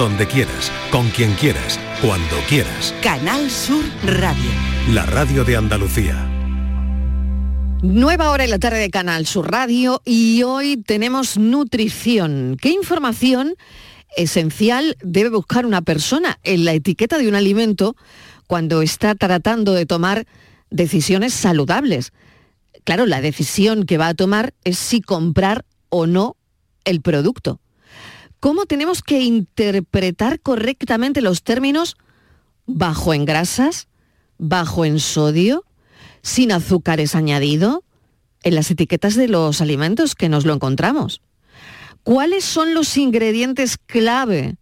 donde quieras, con quien quieras, cuando quieras. Canal Sur Radio. La radio de Andalucía. Nueva hora en la tarde de Canal Sur Radio y hoy tenemos nutrición. ¿Qué información esencial debe buscar una persona en la etiqueta de un alimento cuando está tratando de tomar decisiones saludables? Claro, la decisión que va a tomar es si comprar o no el producto. ¿Cómo tenemos que interpretar correctamente los términos bajo en grasas, bajo en sodio, sin azúcares añadido, en las etiquetas de los alimentos que nos lo encontramos? ¿Cuáles son los ingredientes clave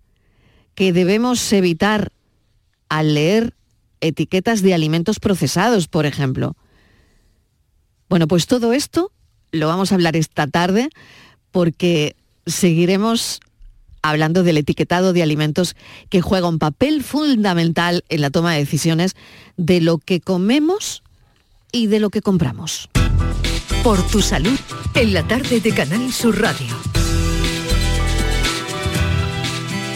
que debemos evitar al leer etiquetas de alimentos procesados, por ejemplo? Bueno, pues todo esto lo vamos a hablar esta tarde porque seguiremos hablando del etiquetado de alimentos que juega un papel fundamental en la toma de decisiones de lo que comemos y de lo que compramos. Por tu salud, en la tarde de Canal Sur Radio.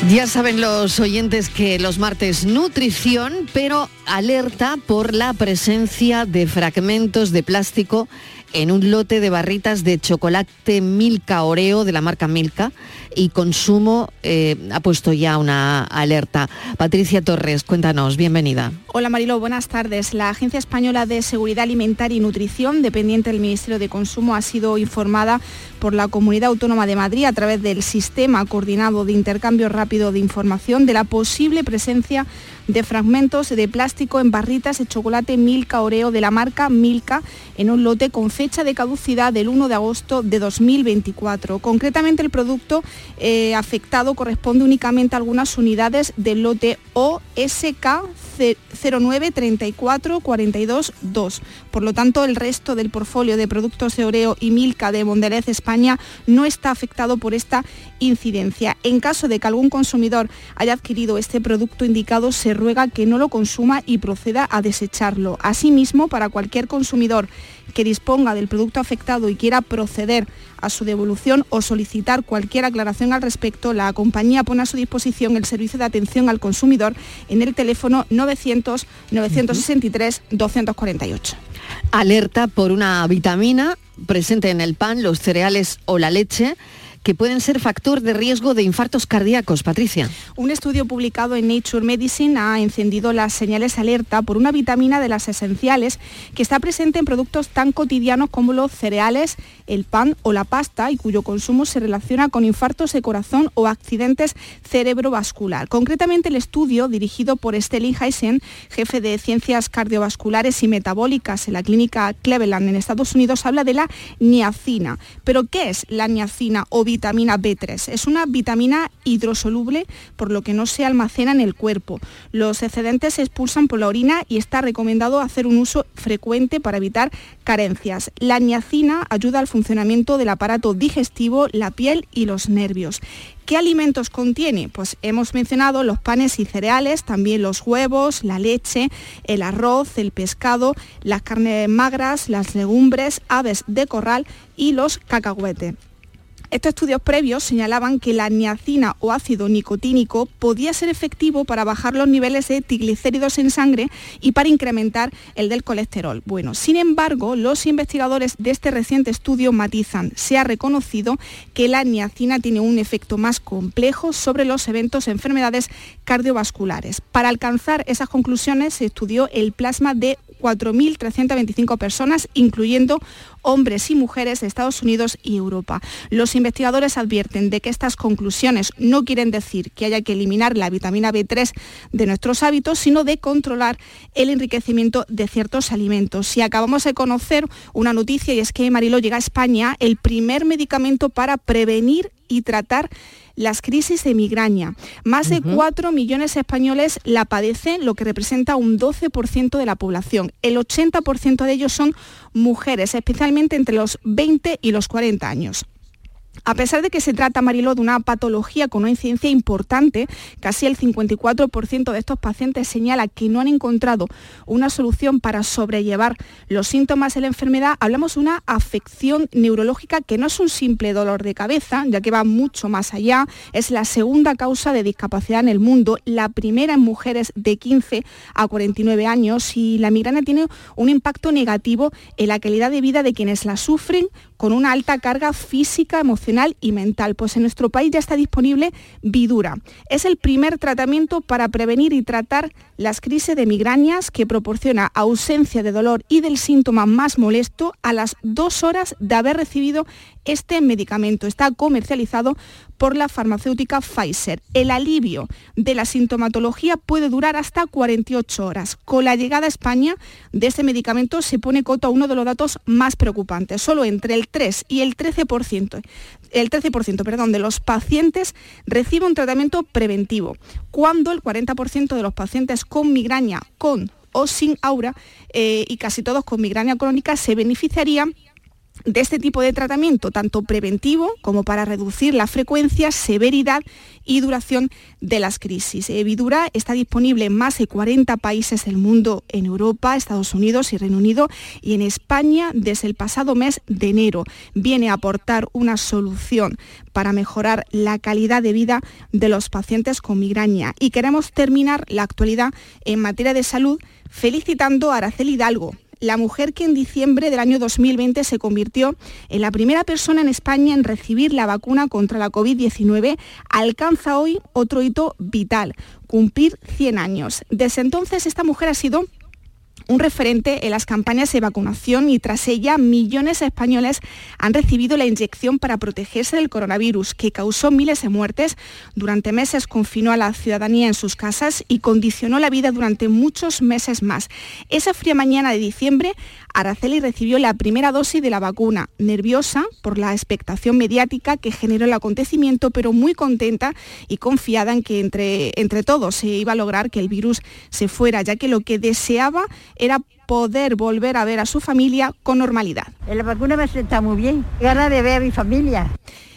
Ya saben los oyentes que los martes nutrición, pero alerta por la presencia de fragmentos de plástico en un lote de barritas de chocolate Milka Oreo de la marca Milka y consumo eh, ha puesto ya una alerta. Patricia Torres, cuéntanos, bienvenida. Hola Marilo, buenas tardes. La Agencia Española de Seguridad Alimentaria y Nutrición, dependiente del Ministerio de Consumo, ha sido informada por la Comunidad Autónoma de Madrid a través del Sistema Coordinado de Intercambio Rápido de Información de la posible presencia de fragmentos de plástico en barritas de chocolate Milka Oreo de la marca Milka en un lote con fecha de caducidad del 1 de agosto de 2024. Concretamente el producto eh, afectado corresponde únicamente a algunas unidades del lote OSK 093442-2. Por lo tanto, el resto del portfolio de productos de Oreo y Milka de Mondelez España no está afectado por esta incidencia. En caso de que algún consumidor haya adquirido este producto indicado, se ruega que no lo consuma y proceda a desecharlo. Asimismo, para cualquier consumidor que disponga del producto afectado y quiera proceder a su devolución o solicitar cualquier aclaración al respecto, la compañía pone a su disposición el servicio de atención al consumidor en el teléfono 900-963-248. Alerta por una vitamina presente en el pan, los cereales o la leche que pueden ser factor de riesgo de infartos cardíacos. Patricia. Un estudio publicado en Nature Medicine ha encendido las señales alerta por una vitamina de las esenciales que está presente en productos tan cotidianos como los cereales, el pan o la pasta y cuyo consumo se relaciona con infartos de corazón o accidentes cerebrovascular. Concretamente el estudio dirigido por Stelling Heisen, jefe de ciencias cardiovasculares y metabólicas en la clínica Cleveland en Estados Unidos, habla de la niacina. ¿Pero qué es la niacina o vitamina B3. Es una vitamina hidrosoluble, por lo que no se almacena en el cuerpo. Los excedentes se expulsan por la orina y está recomendado hacer un uso frecuente para evitar carencias. La niacina ayuda al funcionamiento del aparato digestivo, la piel y los nervios. ¿Qué alimentos contiene? Pues hemos mencionado los panes y cereales, también los huevos, la leche, el arroz, el pescado, las carnes magras, las legumbres, aves de corral y los cacahuetes. Estos estudios previos señalaban que la niacina o ácido nicotínico podía ser efectivo para bajar los niveles de triglicéridos en sangre y para incrementar el del colesterol. Bueno, sin embargo, los investigadores de este reciente estudio matizan. Se ha reconocido que la niacina tiene un efecto más complejo sobre los eventos de enfermedades cardiovasculares. Para alcanzar esas conclusiones se estudió el plasma de 4.325 personas, incluyendo hombres y mujeres de Estados Unidos y Europa. Los investigadores advierten de que estas conclusiones no quieren decir que haya que eliminar la vitamina B3 de nuestros hábitos, sino de controlar el enriquecimiento de ciertos alimentos. Y acabamos de conocer una noticia y es que Marilo llega a España el primer medicamento para prevenir y tratar las crisis de migraña. Más de 4 millones de españoles la padecen, lo que representa un 12% de la población. El 80% de ellos son mujeres, especialmente entre los 20 y los 40 años. A pesar de que se trata, Mariló, de una patología con una incidencia importante, casi el 54% de estos pacientes señala que no han encontrado una solución para sobrellevar los síntomas de la enfermedad, hablamos de una afección neurológica que no es un simple dolor de cabeza, ya que va mucho más allá, es la segunda causa de discapacidad en el mundo, la primera en mujeres de 15 a 49 años. Y la migraña tiene un impacto negativo en la calidad de vida de quienes la sufren con una alta carga física, emocional y mental. Pues en nuestro país ya está disponible Vidura. Es el primer tratamiento para prevenir y tratar las crisis de migrañas que proporciona ausencia de dolor y del síntoma más molesto a las dos horas de haber recibido este medicamento. Está comercializado por la farmacéutica Pfizer. El alivio de la sintomatología puede durar hasta 48 horas. Con la llegada a España de este medicamento se pone coto a uno de los datos más preocupantes. Solo entre el 3 y el 13%, el 13% perdón, de los pacientes recibe un tratamiento preventivo, cuando el 40% de los pacientes con migraña con o sin aura eh, y casi todos con migraña crónica se beneficiarían de este tipo de tratamiento, tanto preventivo como para reducir la frecuencia, severidad y duración de las crisis. Evidura está disponible en más de 40 países del mundo, en Europa, Estados Unidos y Reino Unido, y en España desde el pasado mes de enero. Viene a aportar una solución para mejorar la calidad de vida de los pacientes con migraña. Y queremos terminar la actualidad en materia de salud felicitando a Araceli Hidalgo, la mujer que en diciembre del año 2020 se convirtió en la primera persona en España en recibir la vacuna contra la COVID-19, alcanza hoy otro hito vital, cumplir 100 años. Desde entonces esta mujer ha sido un referente en las campañas de vacunación y tras ella millones de españoles han recibido la inyección para protegerse del coronavirus que causó miles de muertes. Durante meses confinó a la ciudadanía en sus casas y condicionó la vida durante muchos meses más. Esa fría mañana de diciembre, Araceli recibió la primera dosis de la vacuna, nerviosa por la expectación mediática que generó el acontecimiento, pero muy contenta y confiada en que entre, entre todos se iba a lograr que el virus se fuera, ya que lo que deseaba era poder volver a ver a su familia con normalidad. La vacuna me está muy bien, ganas de ver a mi familia.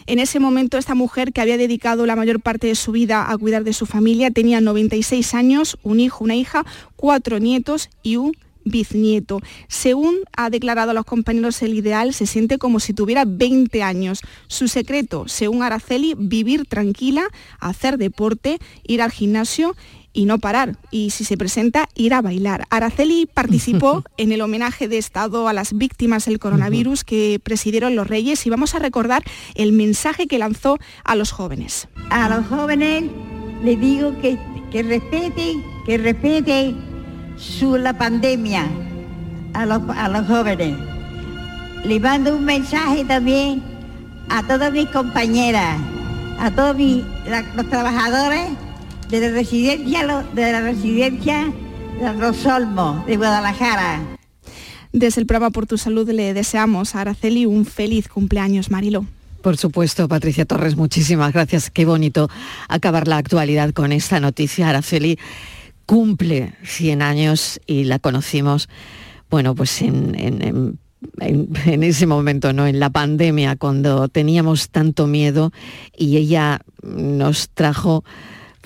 En ese momento esta mujer que había dedicado la mayor parte de su vida a cuidar de su familia tenía 96 años, un hijo, una hija, cuatro nietos y un bisnieto. Según ha declarado a los compañeros el ideal, se siente como si tuviera 20 años. Su secreto, según Araceli, vivir tranquila, hacer deporte, ir al gimnasio y no parar. Y si se presenta, ir a bailar. Araceli participó en el homenaje de Estado a las víctimas del coronavirus que presidieron los Reyes y vamos a recordar el mensaje que lanzó a los jóvenes. A los jóvenes les digo que, que respeten, que respeten su, la pandemia a los, a los jóvenes. Les mando un mensaje también a todas mis compañeras, a todos mis, los trabajadores de la residencia de la residencia de Rosolmo de Guadalajara. Desde el programa Por tu Salud le deseamos a Araceli un feliz cumpleaños, Marilo. Por supuesto, Patricia Torres, muchísimas gracias. Qué bonito acabar la actualidad con esta noticia. Araceli cumple 100 años y la conocimos, bueno, pues en, en ese momento, ¿no? En la pandemia, cuando teníamos tanto miedo y ella nos trajo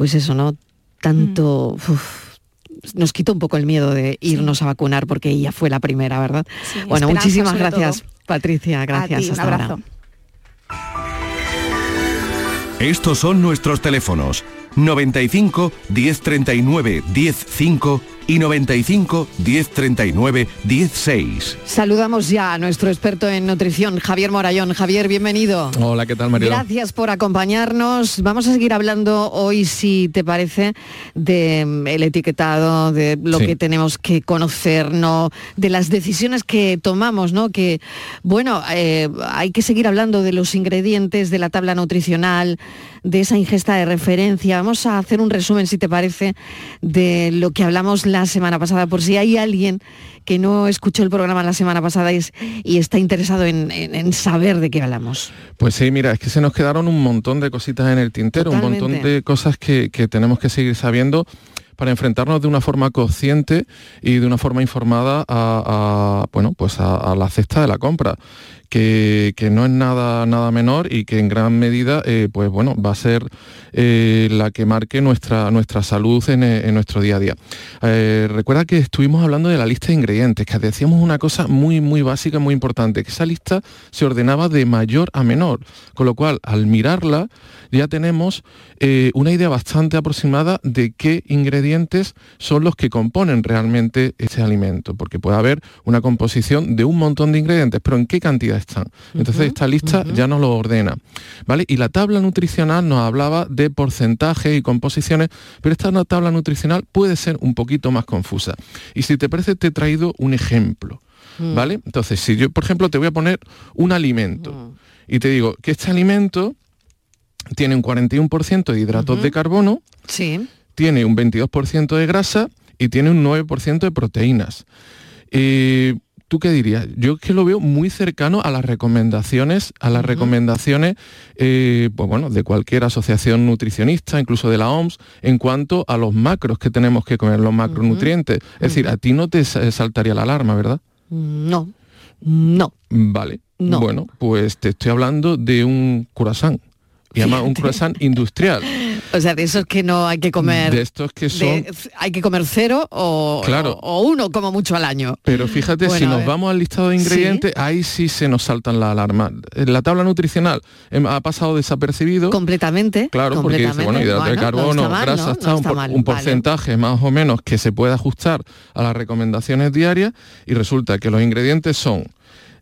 pues eso, ¿no? Tanto... Mm. nos quitó un poco el miedo de irnos a vacunar porque ella fue la primera, ¿verdad? bueno, muchísimas gracias, Patricia. Gracias. un abrazo. Estos son nuestros teléfonos 95 1039 105 y 95 1039 16. Saludamos ya a nuestro experto en nutrición, Javier Morayón. Javier, bienvenido. Hola, ¿qué tal, María? Gracias por acompañarnos. Vamos a seguir hablando hoy, si te parece, del mm, etiquetado, de lo que tenemos que conocer, ¿no? de las decisiones que tomamos, ¿no? Que, bueno, eh, hay que seguir hablando de los ingredientes, de la tabla nutricional, de esa ingesta de referencia. Vamos a hacer un resumen, si te parece, de lo que hablamos la semana pasada, por si hay alguien que no escuchó el programa la semana pasada y, está interesado en, saber de qué hablamos. Pues sí, mira, es que se nos quedaron un montón de cositas en el tintero, un montón de cosas que, tenemos que seguir sabiendo para enfrentarnos de una forma consciente y de una forma informada a, bueno, pues a, la cesta de la compra que, no es nada, nada menor y que en gran medida eh, pues bueno, va a ser eh, la que marque nuestra, nuestra salud en, en nuestro día a día. recuerda que estuvimos hablando de la lista de ingredientes, que decíamos una cosa muy, muy básica, muy importante, que esa lista se ordenaba de mayor a menor, con lo cual al mirarla ya tenemos una idea bastante aproximada de qué ingredientes son los que componen realmente ese alimento, porque puede haber una composición de un montón de ingredientes, pero ¿en qué cantidad están? Entonces esta lista ya nos lo ordena. ¿vale? Y la tabla nutricional nos hablaba de porcentajes y composiciones, pero esta tabla nutricional puede ser un poquito más confusa. Y si te parece, te he traído un ejemplo. Mm. ¿Vale? Entonces, si yo, por ejemplo, te voy a poner un alimento mm. y te digo que este alimento tiene un 41% de hidratos de carbono, sí. tiene un 22% de grasa y tiene un 9% de proteínas. Eh, ¿Tú qué dirías? Yo es que lo veo muy cercano a las recomendaciones, a las recomendaciones eh, pues bueno, de cualquier asociación nutricionista, incluso de la OMS, en cuanto a los macros que tenemos que comer, los macronutrientes. Es decir, a ti no te saltaría la alarma, ¿verdad? No, no. Vale. No. Bueno, pues te estoy hablando de un croissant. Además un croissant industrial. O sea, de esos que no hay que comer. De estos que son. hay que comer cero o, claro. o, uno como mucho al año. Pero fíjate, si nos vamos al listado de ingredientes, ahí sí se nos saltan la alarma. La tabla nutricional em, ha pasado desapercibido. Completamente. Claro, porque dice, bueno, hidrato de carbono, grasa, está, un, porcentaje más o menos que se puede ajustar a las recomendaciones diarias y resulta que los ingredientes son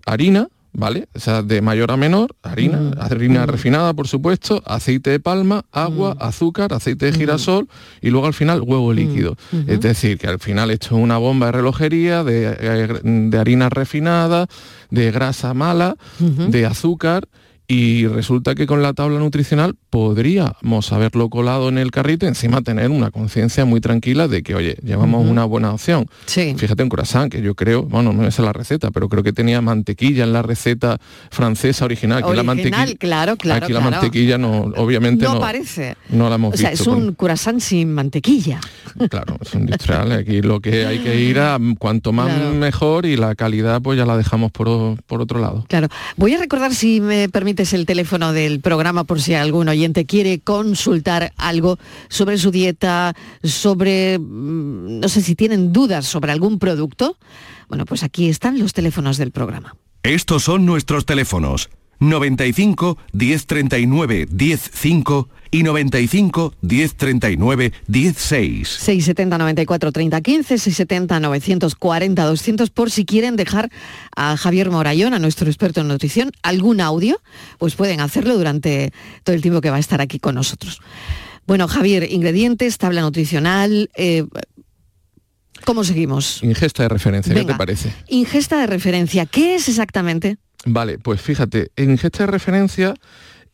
harina, ¿vale? O sea, de mayor a menor, harina, mm. harina mm. refinada, por supuesto, aceite de palma, agua, mm. azúcar, aceite de girasol y luego al final huevo líquido. Es decir, que al final esto es una bomba de relojería de, eh, de harina refinada, de grasa mala, de azúcar y resulta que con la tabla nutricional podríamos haberlo colado en el carrito y encima tener una conciencia muy tranquila de que, oye, llevamos una buena opción. Sí. Fíjate un croissant, que yo creo, bueno, no es la receta, pero creo que tenía mantequilla en la receta francesa original. Aquí la mantequilla, claro, claro. Aquí la mantequilla no, obviamente no, parece. No la hemos o sea, es un croissant sin mantequilla. Claro, es un industrial. Aquí lo que hay que ir a cuanto más mejor y la calidad pues ya la dejamos por, por otro lado. Claro. Voy a recordar si me permite es el teléfono del programa por si algún oyente quiere consultar algo sobre su dieta, sobre, mm, no sé si tienen dudas sobre algún producto. Bueno, pues aquí están los teléfonos del programa. Estos son nuestros teléfonos. 95 1039 105 y 95 1039 16. 670 94 30 15, 670 940 200 por si quieren dejar a Javier Morayón, a nuestro experto en nutrición, algún audio, pues pueden hacerlo durante todo el tiempo que va a estar aquí con nosotros. Bueno, Javier, ingredientes, tabla nutricional, eh, ¿cómo seguimos? Ingesta de referencia, ¿qué te parece? Ingesta de referencia, ¿qué es exactamente? Vale, pues fíjate, ingesta de referencia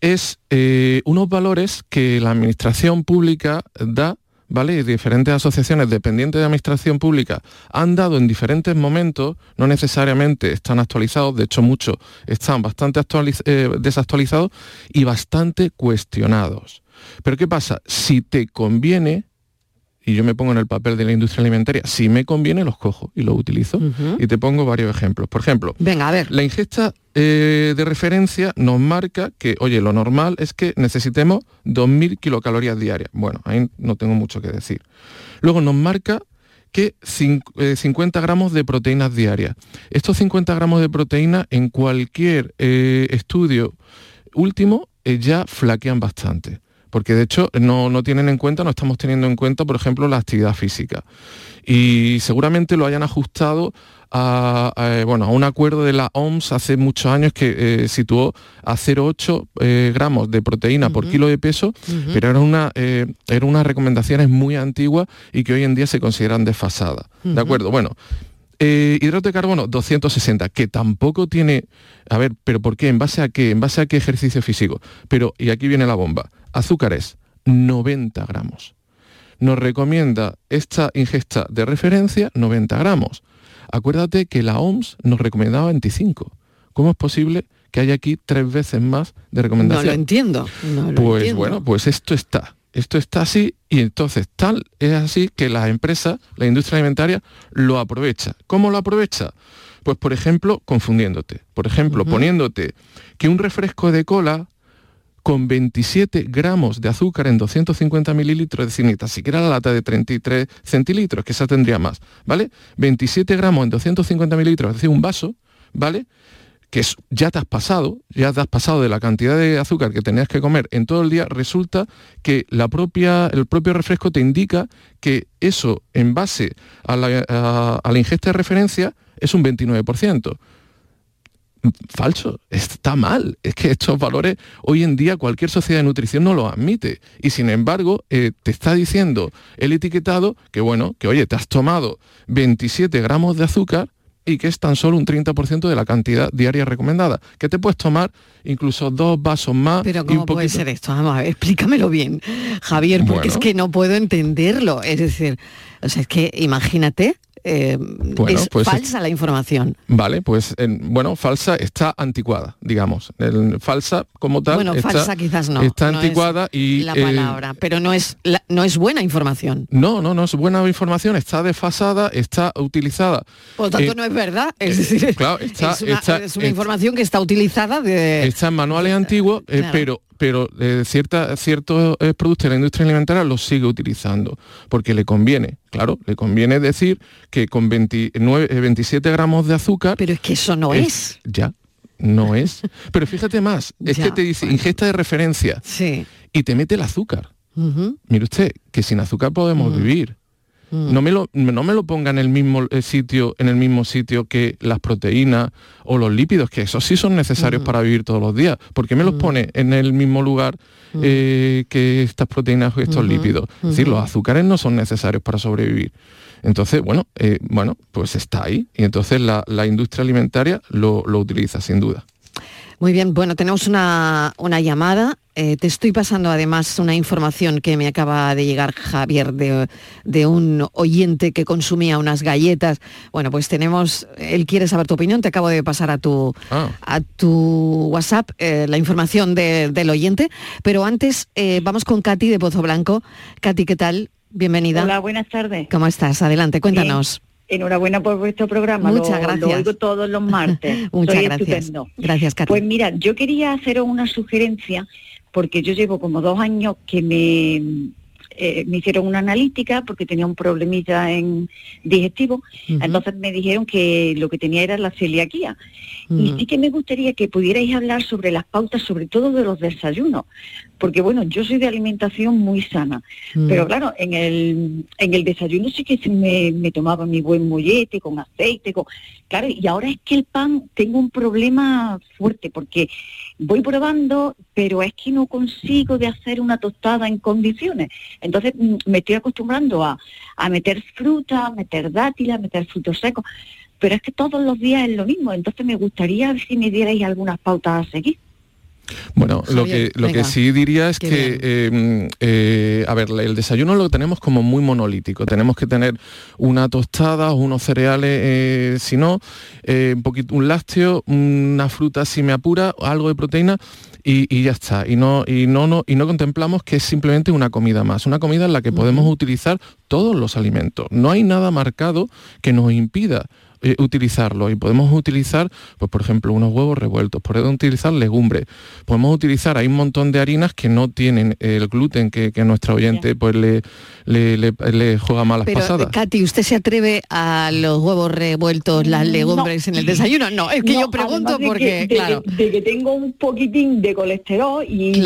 es eh, unos valores que la administración pública da ¿vale? diferentes asociaciones dependientes de administración pública han dado en diferentes momentos, no necesariamente están actualizados, de hecho muchos están bastante eh, desactualizados y bastante cuestionados. Pero ¿qué pasa? Si te conviene, y yo me pongo en el papel de la industria alimentaria, si me conviene los cojo y los utilizo. Y te pongo varios ejemplos. Por ejemplo, Venga, a ver. la ingesta eh, de referencia nos marca que, oye, lo normal es que necesitemos 2.000 kilocalorías diarias. Bueno, ahí no tengo mucho que decir. Luego nos marca que 50 eh, gramos de proteínas diarias. Estos 50 gramos de proteína en cualquier eh, estudio último ya flaquean bastante porque de hecho no, no tienen en cuenta, no estamos teniendo en cuenta, por ejemplo, la actividad física. Y seguramente lo hayan ajustado a, bueno, a un acuerdo de la OMS hace muchos años que eh, situó a 0,8 eh, gramos de proteína por kilo de peso, pero era una, eh, era unas recomendaciones muy antiguas y que hoy en día se consideran desfasadas. ¿De acuerdo? Bueno, hidrato de carbono 260, que tampoco tiene, a ver, pero ¿por qué? ¿En base a qué? ¿En base a qué ejercicio físico? Pero, y aquí viene la bomba, azúcares, 90 gramos. Nos recomienda esta ingesta de referencia 90 gramos. Acuérdate que la OMS nos recomendaba 25. ¿Cómo es posible que haya aquí tres veces más de recomendación? No lo entiendo. pues bueno, pues esto está. Esto está así y entonces tal es así que la empresa, la industria alimentaria, lo aprovecha. ¿Cómo lo aprovecha? Pues por ejemplo, confundiéndote. Por ejemplo, poniéndote que un refresco de cola con 27 gramos de azúcar en 250 mililitros, ni tan siquiera la lata de 33 centilitros, que esa tendría más, ¿vale? 27 gramos en 250 mililitros, es decir, un vaso, ¿vale? que ya te has pasado, ya te has pasado de la cantidad de azúcar que tenías que comer en todo el día, resulta que la propia, el propio refresco te indica que eso en base a la, a la ingesta de referencia es un 29% falso, está mal. Es que estos valores hoy en día cualquier sociedad de nutrición no los admite. Y sin embargo, eh, te está diciendo el etiquetado que bueno, que oye, te has tomado 27 gramos de azúcar y que es tan solo un 30% de la cantidad diaria recomendada. Que te puedes tomar incluso dos vasos más. Pero ¿cómo puede ser esto? Vamos a ver, explícamelo bien, Javier, porque es que no puedo entenderlo. Es decir, o sea, es que imagínate eh, es pues falsa la información. Vale, pues bueno, falsa está anticuada, digamos. falsa como tal. Bueno, está, falsa quizás no. Está anticuada y la palabra, pero no es no es buena información. No, no, no es buena información. Está desfasada, está utilizada. Por lo tanto, eh, no es verdad. Es decir, claro, está, es una, información que está utilizada de. Está en manuales antiguos, eh, pero pero eh, cierta, ciertos eh, productos de la industria alimentaria los sigue utilizando, porque le conviene, claro, le conviene decir que con 29, 27 eh, gramos de azúcar... Pero es que eso no es. Ya, no es. Pero fíjate más, es que te dice ingesta de referencia sí. y te mete el azúcar. Mire usted, que sin azúcar podemos vivir. Mm. No, me lo, no me lo ponga en el mismo eh, sitio, en el mismo sitio que las proteínas o los lípidos, que esos sí son necesarios mm. para vivir todos los días. ¿Por qué me los mm. pone en el mismo lugar eh, que estas proteínas o estos lípidos? Es decir, los azúcares no son necesarios para sobrevivir. Entonces, bueno, eh, bueno, pues está ahí. Y entonces la, industria alimentaria lo, lo utiliza, sin duda. Muy bien, bueno, tenemos una, llamada. Eh, te estoy pasando además una información que me acaba de llegar, Javier, de, un oyente que consumía unas galletas. Bueno, pues tenemos, él quiere saber tu opinión, te acabo de pasar a tu, ah. a tu WhatsApp eh, la información del oyente, pero antes eh, vamos con Katy de Pozo Blanco. Katy, ¿qué tal? Bienvenida. Hola, buenas tardes. ¿Cómo estás? Adelante, cuéntanos. Enhorabuena por vuestro programa. Muchas gracias. Lo oigo todos los martes. Muchas gracias. Gracias, Pues mira, yo quería haceros una sugerencia porque yo llevo como dos años que me eh, me hicieron una analítica porque tenía un problemilla en digestivo, entonces me dijeron que lo que tenía era la celiaquía. Y sí que me gustaría que pudierais hablar sobre las pautas, sobre todo de los desayunos, porque bueno, yo soy de alimentación muy sana, pero claro, en el, en el desayuno sí que me, me tomaba mi buen mollete con aceite, con, claro, y ahora es que el pan tengo un problema fuerte porque voy probando, pero es que no consigo de hacer una tostada en condiciones. Entonces mm, me estoy acostumbrando a, a meter fruta, a meter dátiles, a meter frutos secos, pero es que todos los días es lo mismo. Entonces me gustaría ver si me dierais algunas pautas a seguir. Bueno, lo que, lo que sí diría es que, em, eh, a ver, el desayuno lo tenemos como muy monolítico. Tenemos que tener una tostada, unos cereales, eh, si no, eh, un poquito, un lácteo, una fruta si me apura, algo de proteína y, ya está. Y no, y, no, no, y no contemplamos que es simplemente una comida más, una comida en la que podemos utilizar todos los alimentos. No hay nada marcado que nos impida eh, utilizarlo y podemos utilizar, pues por ejemplo, unos huevos revueltos, podemos utilizar legumbres, podemos utilizar, hay un montón de harinas que no tienen el gluten que, que a nuestra oyente pues le, le, juega malas Pero, pasadas. Katy, ¿usted se atreve a los huevos revueltos, las legumbres en el desayuno? No, es que yo pregunto porque, claro. De, que tengo un poquitín de colesterol y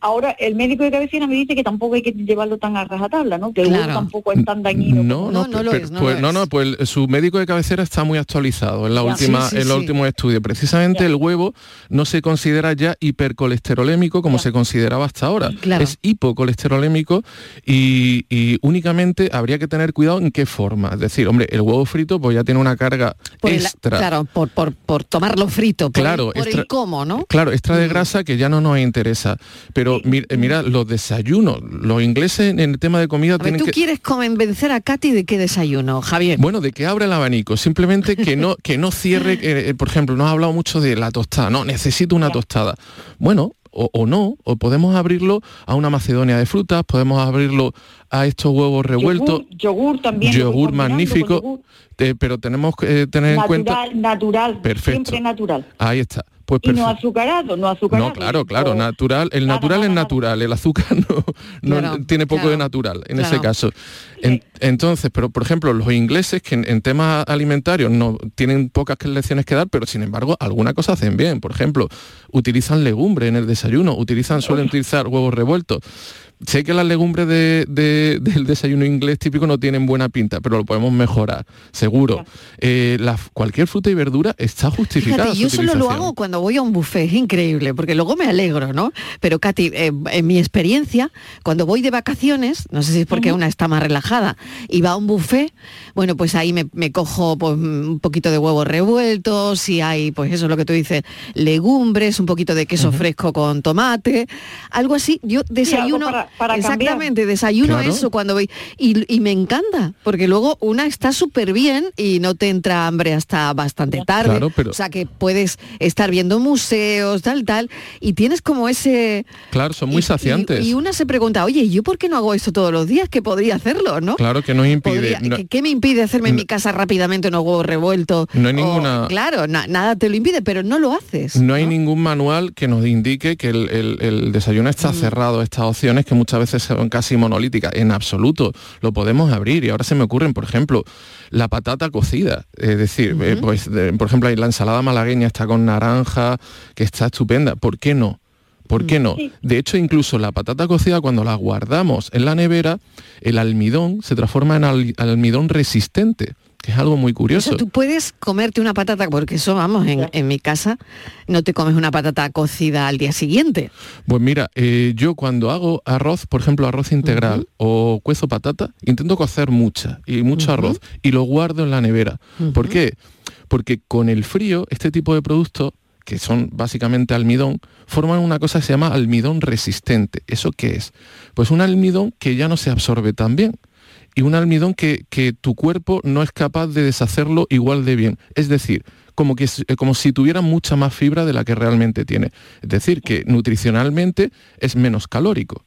ahora, el médico de cabecera me dice que tampoco hay que llevarlo tan a rajatabla, ¿no? Que el huevo tampoco es tan dañino. No, no, no, no, pues, no, no, pues su médico de cabecera está muy actualizado en la última, en el último estudio. Precisamente el huevo no se considera ya hipercolesterolémico como se consideraba hasta ahora. Es hipocolesterolémico y, únicamente habría que tener cuidado en qué forma. Es decir, hombre, el huevo frito pues ya tiene una carga extra. claro, por, por, tomarlo frito, por, claro, el, cómo, ¿no? Claro, extra de mm. grasa que ya no nos interesa. Pero mira, los desayunos, los ingleses en el tema de comida tienen ¿Tú quieres convencer a Katy de qué desayuno, Javier? Bueno, de que abra el abanico simplemente que no, que no cierre, eh, por ejemplo, no ha hablado mucho de la tostada, no, necesito una tostada. Bueno, o, no, o podemos abrirlo a una macedonia de frutas, podemos abrirlo a estos huevos revueltos. Yogur, también. Yogur magnífico, pero tenemos que tener en cuenta... Natural, Perfecto. siempre natural. Ahí está. Pues y no azucarado, no azucarado. No, claro, claro, natural. El natural es natural, el azúcar no, tiene poco de natural en ese caso. entonces, pero por ejemplo, los ingleses que en, temas alimentarios no tienen pocas lecciones que dar, pero sin embargo, alguna cosa hacen bien. Por ejemplo, utilizan legumbre en el desayuno, utilizan, suelen utilizar huevos revueltos sé que las legumbres del desayuno inglés típico no tienen buena pinta, pero lo podemos mejorar, seguro. Eh, cualquier fruta y verdura está justificada. yo solo lo hago cuando voy a un buffet, es increíble, porque luego me alegro, ¿no? Pero Katy, eh, en mi experiencia, cuando voy de vacaciones, no sé si es porque una está más relajada, y va a un buffet, bueno, pues ahí me, cojo pues, un poquito de huevos revueltos, si hay, pues eso es lo que tú dices, legumbres, un poquito de queso fresco con tomate, algo así. Yo desayuno... Exactamente, desayuno eso cuando voy. Y, me encanta, porque luego una está súper bien y no te entra hambre hasta bastante tarde. O sea que puedes estar viendo museos, tal, tal, y tienes como ese... Claro, son muy saciantes. Y, una se pregunta, oye, ¿yo por qué no hago esto todos los días? Que podría hacerlo, ¿no? Claro que no impide... ¿Qué me impide hacerme en mi casa rápidamente unos huevos revueltos? No hay ninguna... claro, nada te lo impide, pero no lo haces. No, hay ningún manual que nos indique que el, desayuno está mm. cerrado, estas opciones que muchas veces son casi monolíticas. En absoluto, lo podemos abrir. Y ahora se me ocurren, por ejemplo, la patata cocida. Es decir, eh, pues, por ejemplo, la ensalada malagueña está con naranja, que está estupenda. ¿Por qué no? ¿Por qué no? De hecho, incluso la patata cocida, cuando la guardamos en la nevera, el almidón se transforma en almidón resistente que es algo muy curioso. tú puedes comerte una patata, porque eso, vamos, en, mi casa no te comes una patata cocida al día siguiente. Pues mira, eh, yo cuando hago arroz, por ejemplo, arroz integral o cuezo patata, intento cocer mucha y mucho arroz y lo guardo en la nevera. ¿Por qué? Porque con el frío, este tipo de productos que son básicamente almidón, forman una cosa que se llama almidón resistente. ¿Eso qué es? Pues un almidón que ya no se absorbe tan bien y un almidón que, tu cuerpo no es capaz de deshacerlo igual de bien. Es decir, como, que, eh, como si tuviera mucha más fibra de la que realmente tiene. Es decir, que nutricionalmente es menos calórico.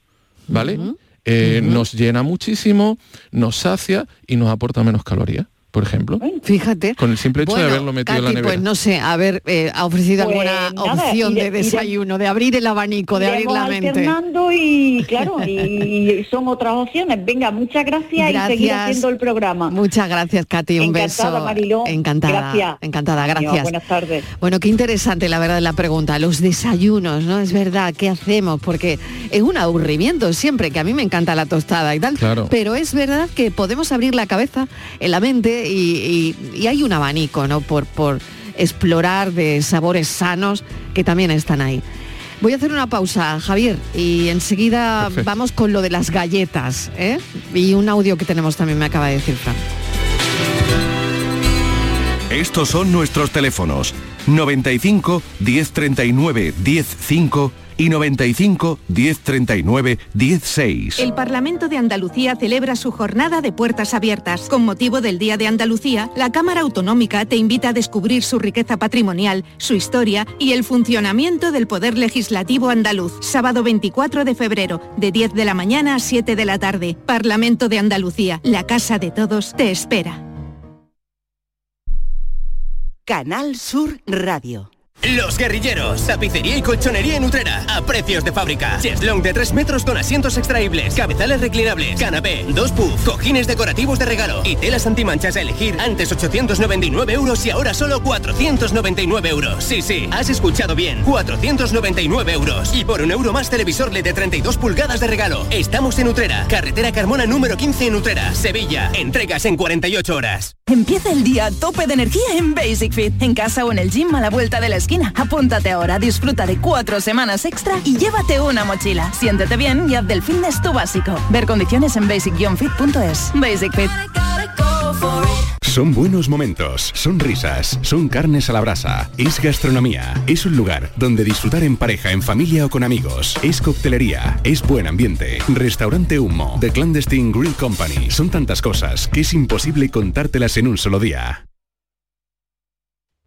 ¿Vale? Eh, nos llena muchísimo, nos sacia y nos aporta menos calorías por ejemplo. Fíjate. Con el simple hecho de haberlo metido en la nevera. Pues no sé, haber eh, ha ofrecido pues alguna opción de, desayuno, de abrir el abanico, de abrir la mente. Alternando y claro, y son otras opciones. Venga, muchas gracias, y seguir haciendo el programa. Muchas gracias, Katy, un Encantada, beso. Mariló. Encantada. Gracias. Encantada, gracias. buenas tardes. Bueno, qué interesante la verdad la pregunta, los desayunos, ¿no? Es verdad, ¿qué hacemos? Porque es un aburrimiento siempre, que a mí me encanta la tostada y tal, claro. pero es verdad que podemos abrir la cabeza, en la mente y, hay un abanico ¿no? por, por explorar de sabores sanos que también están ahí. Voy a hacer una pausa, Javier, y enseguida vamos con lo de las galletas. ¿eh? Y un audio que tenemos también me acaba de decir Fran. Estos son nuestros teléfonos. 95 1039 105 y 95 1039 16. El Parlamento de Andalucía celebra su jornada de puertas abiertas. Con motivo del Día de Andalucía, la Cámara Autonómica te invita a descubrir su riqueza patrimonial, su historia y el funcionamiento del Poder Legislativo andaluz. Sábado 24 de febrero, de 10 de la mañana a 7 de la tarde. Parlamento de Andalucía, la casa de todos, te espera. Canal Sur Radio. Los Guerrilleros, tapicería y colchonería en Utrera, a precios de fábrica. Cheslong de 3 metros con asientos extraíbles, cabezales reclinables, canapé, dos puff, cojines decorativos de regalo y telas antimanchas a elegir. Antes 899 euros y ahora solo 499 euros. Sí, sí, has escuchado bien, 499 euros. Y por un euro más televisor LED de 32 pulgadas de regalo. Estamos en Utrera, carretera Carmona número 15 en Utrera, Sevilla. Entregas en 48 horas. Empieza el día a tope de energía en Basic Fit, en casa o en el gym a la vuelta de la esquina Apúntate ahora, disfruta de cuatro semanas extra y llévate una mochila. Siéntete bien y haz del fitness tu básico. Ver condiciones en basic-fit.es. Basic Fit. Son buenos momentos, son risas, son carnes a la brasa, es gastronomía, es un lugar donde disfrutar en pareja, en familia o con amigos, es coctelería, es buen ambiente, restaurante Humo, The Clandestine Grill Company, son tantas cosas que es imposible contártelas en un solo día.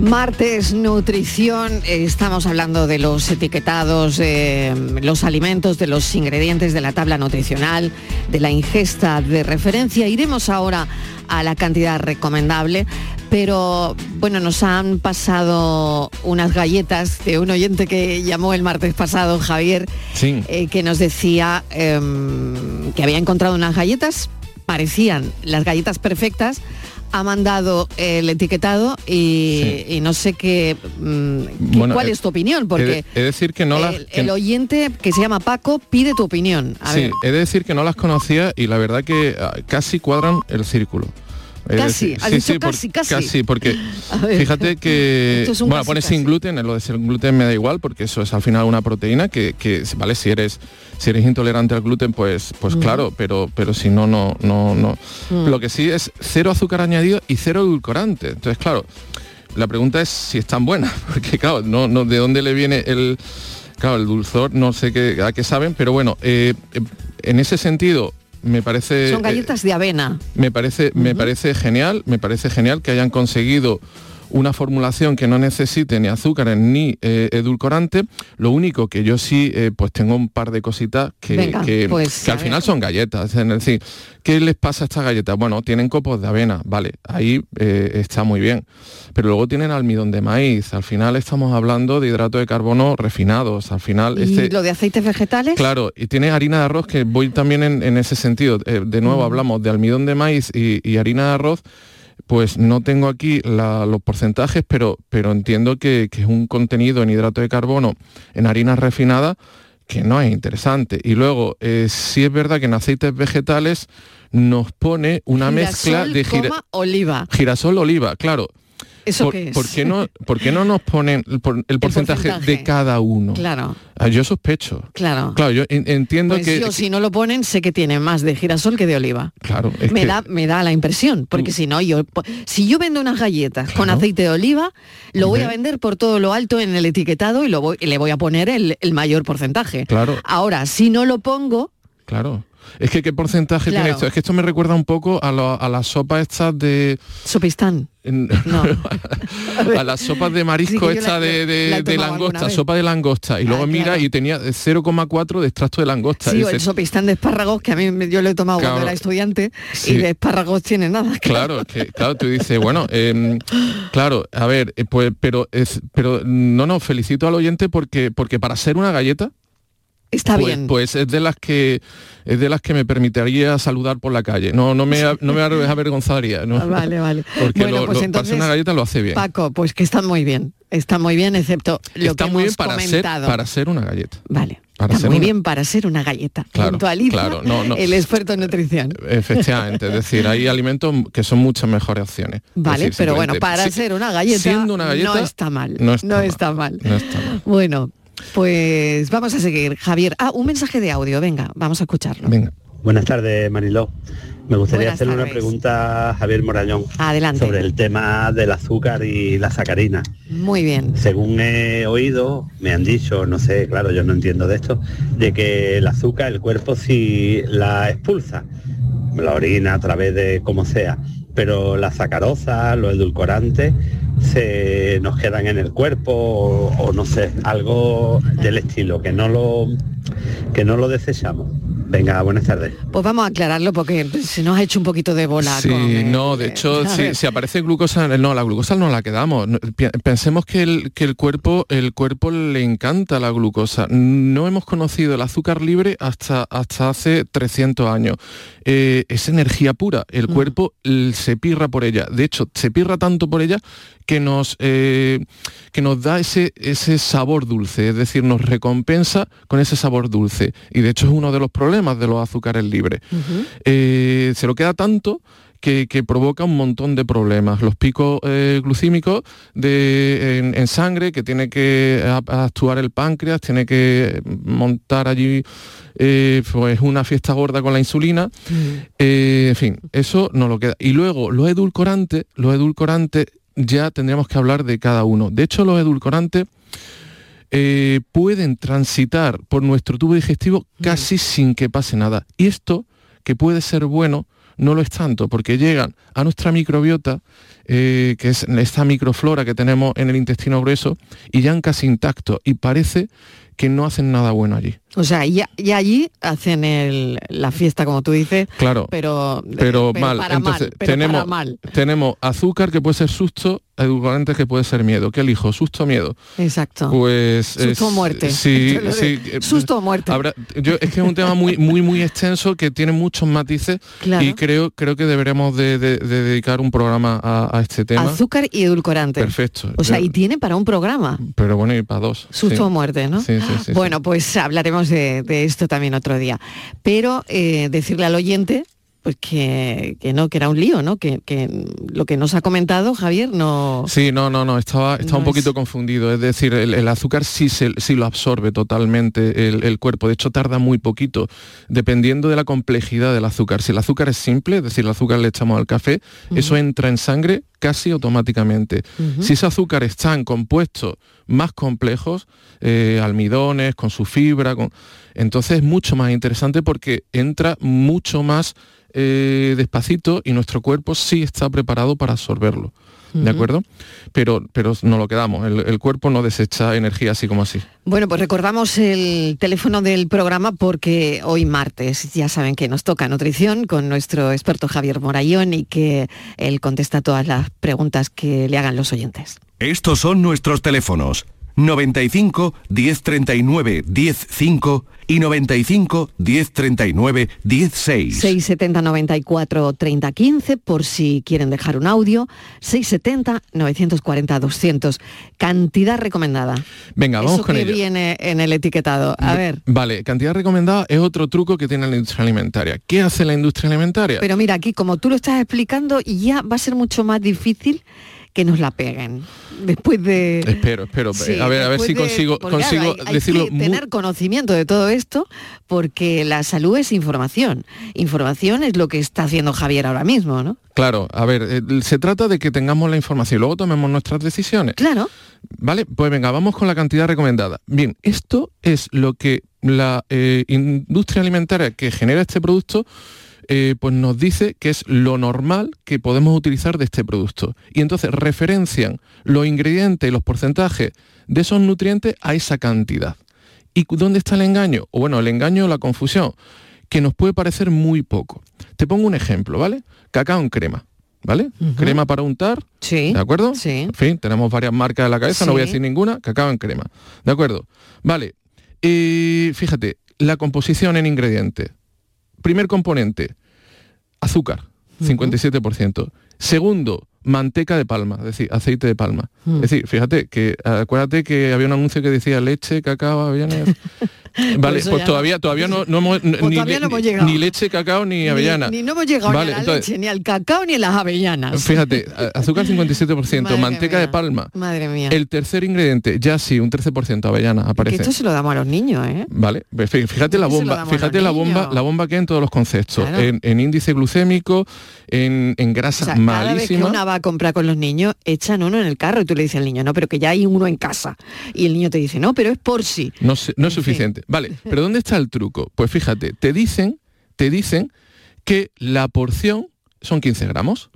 Martes Nutrición, estamos hablando de los etiquetados, de los alimentos, de los ingredientes de la tabla nutricional, de la ingesta de referencia. Iremos ahora a la cantidad recomendable, pero bueno, nos han pasado unas galletas de un oyente que llamó el martes pasado, Javier, eh, que nos decía em, que había encontrado unas galletas, parecían las galletas perfectas, ha mandado el etiquetado y, no sé qué mm, cuál eh, es tu opinión porque he de, decir que no el, las el oyente que se llama Paco pide tu opinión. A sí ver. he de decir que no las conocía y la verdad que ah, casi cuadran el círculo Casi, dicho casi, casi. porque ver. fíjate que Esto es un bueno casi, pone casi. sin gluten, lo de sin gluten me da igual porque eso es al final una proteína que, que, vale si eres si eres intolerante al gluten pues pues Mm. claro, pero pero si no no no no. Mm. Lo que sí es cero azúcar añadido y cero edulcorante. Entonces, claro, la pregunta es si están buenas, porque claro, no, no de dónde le viene el claro, el dulzor, no sé qué, a qué saben, pero bueno, eh, eh, en ese sentido me parece son eh, galletas de avena. me parece, me parece genial, me parece genial que hayan conseguido una formulación que no necesite ni azúcares ni eh, edulcorante. Lo único que yo sí, eh, pues tengo un par de cositas que, Venga, que, pues, que al ver. final son galletas. Es decir, ¿qué les pasa a estas galletas? Bueno, tienen copos de avena, vale, ahí eh, está muy bien. Pero luego tienen almidón de maíz. Al final estamos hablando de hidrato de carbono refinados. Al final, y este, lo de aceites vegetales Claro, y tiene harina de arroz que voy también en, en ese sentido. Eh, de nuevo hablamos de almidón de maíz y, y harina de arroz. Pues no tengo aquí la- los porcentajes, pero, pero entiendo que, que es un contenido en hidrato de carbono en harinas refinadas que no es interesante. Y luego, eh, sí es verdad que en aceites vegetales nos pone una mezcla de gira- oliva girasol oliva, claro. ¿Eso por, qué es? ¿por qué no, por qué no nos ponen el, por- el porcentaje, porcentaje. de cada uno? claro Ah, yo sospecho. claro Claro, yo en- entiendo pues que... yo si no lo ponen sé que tiene más de girasol que de oliva Claro, es me que- da me da la impresión porque si no yo si yo vendo unas galletas con aceite de oliva lo voy a vender por todo lo alto en el etiquetado y lo voy, y le voy a poner el, el mayor porcentaje Claro. ahora si no lo pongo Claro. Es que qué porcentaje Claro. tiene esto. Es que esto me recuerda un poco a, lo- a las sopas estas de... sopistán no a las sopas de marisco Sí, esta la- de, de- la langosta, sopa de langosta. Y luego Ah, mira claro. y tenía 0,4 de extracto de langosta. Sí, o el sopistán de espárragos, que a mí yo lo he tomado Claro. cuando era estudiante, Sí. y de espárragos tiene nada. Claro, es que claro, tú dices, bueno, em, claro, a ver, eh, pues, pero es, pero no, no, felicito al oyente porque, porque para ser una galleta, Está pues, bien. pues es de las que es de las que me permitiría saludar por la calle. No, no me, no me avergonzaría, ¿no? Ah, Vale, vale. Porque Bueno, lo- pues lo- entonces, una galleta lo hace bien. Paco, pues que están muy bien. Está muy bien, excepto lo Está que muy bien para ser, para ser una galleta. Vale. para está ser muy una- bien para ser una galleta. Claro, claro, no, no. el experto en nutrición. Efectivamente, es decir, hay alimentos que son muchas mejores opciones. Es Vale, decir, pero bueno, para ser una galleta, siendo una galleta, no está mal. no está mal. está mal. No está mal. Bueno, pues vamos a seguir. Javier, ah, un mensaje de audio, venga, vamos a escucharlo. Venga. Buenas tardes, Mariló. Me gustaría Buenas hacerle una pregunta a Javier Morañón Adelante. sobre el tema del azúcar y la sacarina. Muy bien. Según he oído, me han dicho, no sé, claro, yo no entiendo de esto, de que el azúcar el cuerpo sí la expulsa, la orina a través de como sea, pero la sacarosa, los edulcorantes, se nos quedan en el cuerpo o, o no sé, algo del estilo, que no lo que no lo desechamos. Venga, buenas tardes. Pues vamos a aclararlo porque se nos ha hecho un poquito de bola. Sí, con, eh, no, de hecho, si, si aparece glucosa, no, la glucosa no la quedamos. Pensemos que el, que el cuerpo, el cuerpo le encanta la glucosa. No hemos conocido el azúcar libre hasta, hasta hace 300 años. Eh, es energía pura. El Mm. cuerpo se pirra por ella. De hecho, se pirra tanto por ella que nos, eh, que nos da ese, ese sabor dulce, es decir, nos recompensa con ese sabor dulce. Y de hecho es uno de los problemas de los azúcares libres. Eh, se lo queda tanto que, provoca un montón de problemas. Los picos eh, glucímicos de, en, sangre, que tiene que actuar el páncreas, tiene que montar allí eh, pues una fiesta gorda con la insulina. Mm. Eh, en fin, eso no lo queda. Y luego, los edulcorantes, los edulcorantes ya tendríamos que hablar de cada uno. De hecho, los edulcorantes pueden transitar por nuestro tubo digestivo mm. casi sin que pase nada. Y esto, que puede ser bueno, no lo es tanto, porque llegan a nuestra microbiota, eh, que es esta microflora que tenemos en el intestino grueso, y ya casi intacto y parece que no hacen nada bueno allí. O sea, y, allí hacen la fiesta, como tú dices, claro, pero, pero, mal. Entonces, tenemos, tenemos azúcar que puede ser susto, edulcorantes que puede ser miedo. ¿Qué elijo? ¿Susto o miedo? Exacto. Pues... Susto o muerte. Sí, sí. Eh, Susto o muerte. yo, es que es un tema muy, muy, muy extenso que tiene muchos matices y creo, creo que deberemos de, dedicar un programa a, este tema. Azúcar y edulcorante. Perfecto. O sea, y tiene para un programa. Pero bueno, y para dos. Susto o muerte, ¿no? Sí, sí, sí. Bueno, pues hablaremos de, esto también otro día. Pero eh, decirle al oyente pues que, no, que era un lío, ¿no? Que, lo que nos ha comentado Javier no... Sí, no, no, no, estaba, estaba un poquito confundido. Es decir, el, azúcar sí, se, sí lo absorbe totalmente el, cuerpo. De hecho, tarda muy poquito, dependiendo de la complejidad del azúcar. Si el azúcar es simple, es decir, el azúcar le echamos al café, eso entra en sangre casi automáticamente. Si ese azúcar está en compuestos más complejos, eh, almidones, con su fibra, con... entonces es mucho más interesante porque entra mucho más eh, despacito y nuestro cuerpo sí está preparado para absorberlo. ¿De acuerdo? Pero, pero no lo quedamos, el, cuerpo no desecha energía así como así. Bueno, pues recordamos el teléfono del programa porque hoy martes ya saben que nos toca nutrición con nuestro experto Javier Morayón y que él contesta todas las preguntas que le hagan los oyentes. Estos son nuestros teléfonos 95 1039 105 y 95 1039 16. 670 94 30 15 por si quieren dejar un audio. 670 940 200. Cantidad recomendada. Venga, vamos Eso con que viene en el etiquetado. A ver. Vale, cantidad recomendada es otro truco que tiene la industria alimentaria. ¿Qué hace la industria alimentaria? Pero mira, aquí como tú lo estás explicando, ya va a ser mucho más difícil que nos la peguen. Después de espero espero. A ver a ver si consigo consigo decirlo tener conocimiento de todo esto porque la salud es información. Información es lo que está haciendo Javier ahora mismo no claro a ver eh, se trata de que tengamos la información y luego tomemos nuestras decisiones. Claro. Vale pues venga vamos con la cantidad recomendada. Bien esto es lo que la eh, industria alimentaria que genera este producto eh, pues nos dice que es lo normal que podemos utilizar de este producto. Y entonces referencian los ingredientes y los porcentajes de esos nutrientes a esa cantidad. ¿Y dónde está el engaño? O bueno, el engaño o la confusión, que nos puede parecer muy poco. Te pongo un ejemplo, ¿vale? Cacao en crema. ¿Vale? Crema para untar. Sí. ¿De acuerdo? Sí. En fin, tenemos varias marcas en la cabeza, no voy a decir ninguna, cacao en crema. ¿De acuerdo? Vale. Y fíjate, la composición en ingredientes. Primer componente, azúcar, 57%. Segundo, manteca de palma, es decir, aceite de palma. Es decir, fíjate que acuérdate que había un anuncio que decía leche, cacao, avellanas. Vale, pues todavía, todavía no, hemos, pues ni, leche, cacao ni avellana. Ni, no hemos llegado ni a la leche, ni al cacao, ni a las avellanas. Fíjate, azúcar 57%, manteca de palma. Madre mía. El tercer ingrediente, ya sí, un 13% avellana aparece. esto se lo damos a los niños, ¿eh? Vale, pues fíjate la bomba, fíjate la bomba, la bomba que hay en todos los conceptos. En, índice glucémico, en, grasa malísima. Cada vez que una va a comprar con los niños, echan uno en el carro y tú le dices al niño, no, pero que ya hay uno en casa. Y el niño te dice, no, pero es por sí. No, no es suficiente. Vale, pero ¿dónde está el truco? Pues fíjate, te dicen, te dicen que la porción son 15 gramos.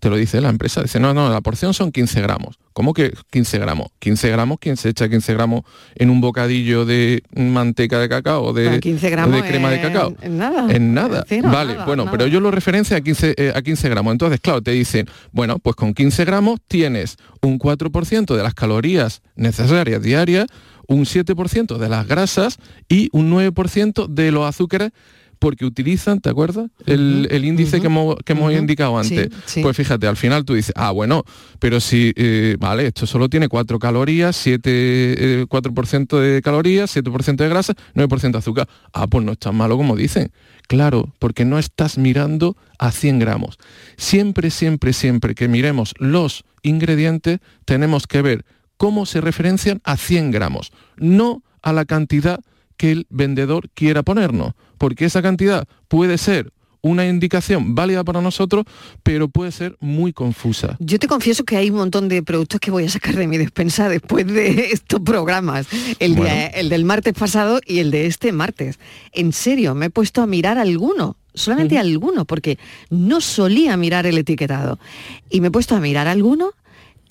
Te lo dice la empresa, dice, no, no, la porción son 15 gramos. ¿Cómo que 15 gramos? 15 gramos, ¿quién se echa 15 gramos en un bocadillo de manteca de cacao o de, 15 gramos de crema de cacao? En nada. En nada. vale, bueno, pero yo lo referencia a 15, eh, a 15 gramos. Entonces, claro, te dicen, bueno, pues con 15 gramos tienes un 4% de las calorías necesarias diarias un 7% de las grasas y un 9% de los azúcares porque utilizan, ¿te acuerdas? El, el índice que hemos, que hemos indicado antes. sí. Pues fíjate, al final tú dices, ah, bueno, pero si, eh, vale, esto solo tiene 4 calorías, 7, eh, 4% de calorías, 7% de grasa, 9% de azúcar. Ah, pues no es tan malo como dicen. Claro, porque no estás mirando a 100 gramos. Siempre, siempre, siempre que miremos los ingredientes, tenemos que ver cómo se referencian a 100 gramos, no a la cantidad que el vendedor quiera ponernos, porque esa cantidad puede ser una indicación válida para nosotros, pero puede ser muy confusa. Yo te confieso que hay un montón de productos que voy a sacar de mi despensa después de estos programas, el, del martes pasado y el de este martes. En serio, me he puesto a mirar alguno, solamente alguno, porque no solía mirar el etiquetado. Y me he puesto a mirar alguno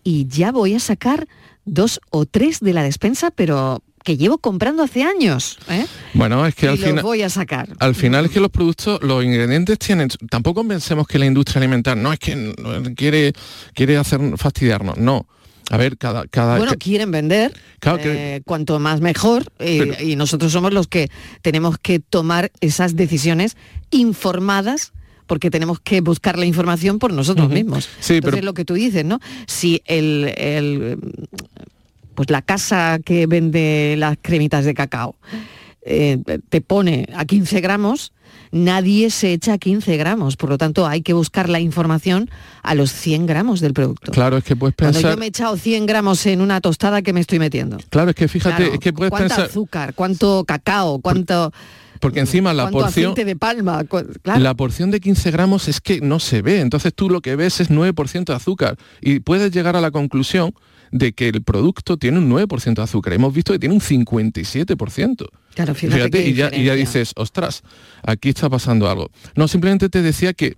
y ya voy a sacar dos o tres de la despensa, pero que llevo comprando hace años. ¿eh? Bueno, es que y al final... voy a sacar. Al final es que los productos, los ingredientes tienen, tampoco pensemos que la industria alimentar no es que quiere, quiere hacer fastidiarnos, no. A ver, cada, cada Bueno, quieren vender, Claro que- eh, cuanto más mejor, eh, y nosotros somos los que tenemos que tomar esas decisiones informadas porque tenemos que buscar la información por nosotros mismos. Sí, Entonces, pero- lo que tú dices, ¿no? Si el, el, pues la casa que vende las cremitas de cacao eh, te pone a 15 gramos, nadie se echa a 15 gramos. Por lo tanto, hay que buscar la información a los 100 gramos del producto. claro, es que puedes Cuando pensar, yo me he echado 100 gramos en una tostada que me estoy metiendo. claro, es que fíjate, Claro, es que puedes ¿Cuánto pensar, azúcar? ¿Cuánto cacao? ¿Cuánto, porque encima la porción, aceite de palma? Claro. la porción de 15 gramos es que no se ve, entonces tú lo que ves es 9% de azúcar y puedes llegar a la conclusión de que el producto tiene un 9% de azúcar. Hemos visto que tiene un 57%. Claro, fíjate qué y, ya, y ya dices, ostras, aquí está pasando algo. No, simplemente te decía que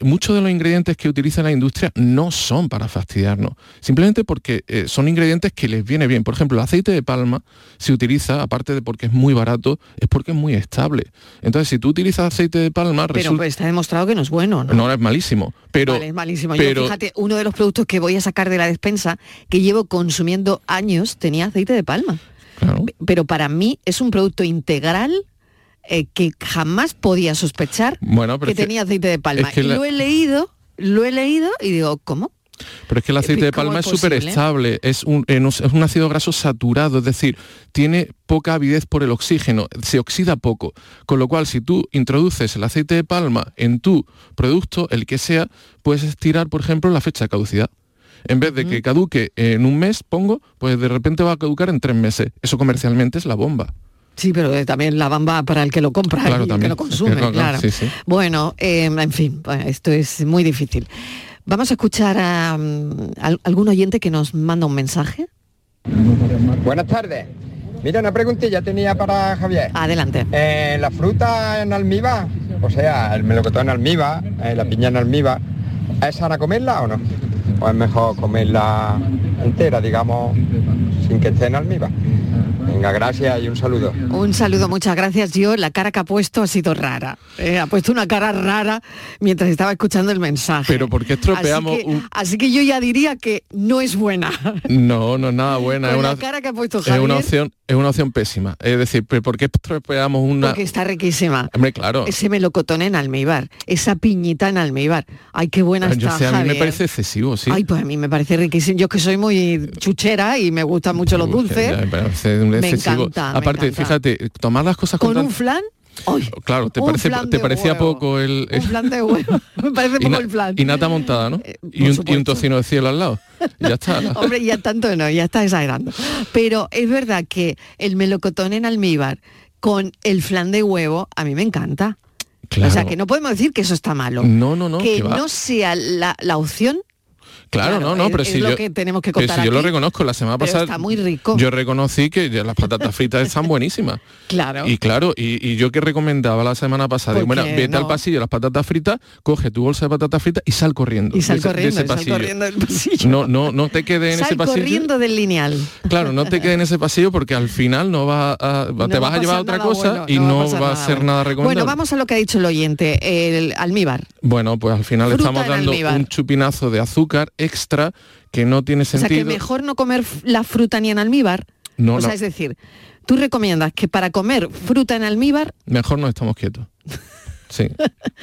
muchos de los ingredientes que utiliza la industria no son para fastidiarnos, simplemente porque eh, son ingredientes que les viene bien. Por ejemplo, el aceite de palma se utiliza, aparte de porque es muy barato, es porque es muy estable. Entonces, si tú utilizas aceite de palma, Pero resulta... pues, está demostrado que no es bueno, ¿no? No, es malísimo. Pero, Vale, es malísimo. pero- Yo, fíjate, uno de los productos que voy a sacar de la despensa, que llevo consumiendo años, tenía aceite de palma. Pero para mí es un producto integral eh, que jamás podía sospechar Bueno, que es que- tenía aceite de palma. es que y la- lo he leído, lo he leído y digo, ¿cómo? Pero es que el aceite de ¿Cómo palma es súper estable, es un, eh, es un ácido graso saturado, es decir, tiene poca avidez por el oxígeno, se oxida poco. Con lo cual, si tú introduces el aceite de palma en tu producto, el que sea, puedes estirar, por ejemplo, la fecha de caducidad. En vez de que caduque en un mes, pongo, pues de repente va a caducar en tres meses. Eso comercialmente es la bomba. Sí, pero eh, también la bamba para el que lo compra Claro, y el que lo consume, Claro, claro. sí, sí. Bueno, eh, en fin, pues, esto es muy difícil. Vamos a escuchar a, mm, al- algún oyente que nos manda un mensaje. Buenas tardes. Mira, una preguntilla tenía para Javier. Adelante. Eh, la fruta en almíbar, o sea, el melocotón en almíbar, eh, la piña en almíbar, ¿es sana comerla o no? ¿O es mejor comerla entera, digamos, sin que esté en almíbar? Venga, gracias y un saludo. Un saludo, muchas gracias. Yo, la cara que ha puesto ha sido rara. eh, ha puesto una cara rara mientras estaba escuchando el mensaje. Pero ¿por qué estropeamos así que, un- así que yo ya diría que no es buena. No, no es nada buena. Con es la una, cara que ha puesto es una Javier. opción, es una opción pésima. Es decir, ¿pero ¿por qué estropeamos una? Porque está riquísima. Hombre, claro. Ese melocotón en almíbar, esa piñita en almíbar. Ay, qué buena Yo está, sé, a mí me parece excesivo, sí. Ay, pues a mí me parece riquísimo. Yo que soy muy chuchera y me gustan mucho los dulces. Ya, me parece un Me excesivo. encanta, me Aparte, encanta. fíjate, tomar las cosas con, Con un flan, Ay, Claro, te, parece, te parecía huevo. poco el... un flan de huevo. me parece y, poco el flan. y nata montada, ¿no? y, un, y un tocino de cielo al lado. Ya está. ¿no? Hombre, ya tanto no, ya está exagerando. Pero es verdad que el melocotón en almíbar con el flan de huevo a mí me encanta. Claro. O sea, que no podemos decir que eso está malo. No, no, no, Que no sea la, la opción. Claro, no, no, pero es si lo yo, que tenemos que pero contar si yo lo reconozco, la semana pasada está muy rico. yo reconocí que ya las patatas fritas están buenísimas. Claro. Y claro, y, y yo que recomendaba la semana pasada, digo, bueno, vete no. al pasillo las patatas fritas, coge tu bolsa de patatas fritas y sal corriendo. Y sal de ese- de corriendo, ese y sal pasillo. corriendo del pasillo. No, no, no te quedes en Sal ese pasillo. corriendo del lineal. Claro, no te quedes en ese pasillo porque al final no va a, No te va vas a llevar pasar otra cosa bueno, y no va a ser nada recomendable. Bueno, vamos a lo que ha dicho el oyente, el almíbar. Bueno, pues al final Fruta estamos dando un chupinazo de azúcar extra que no tiene O sea sentido. que mejor no comer la fruta ni en almíbar. No, o sea, es decir, tú recomiendas que para comer fruta en almíbar Mejor no estamos quietos. Sí,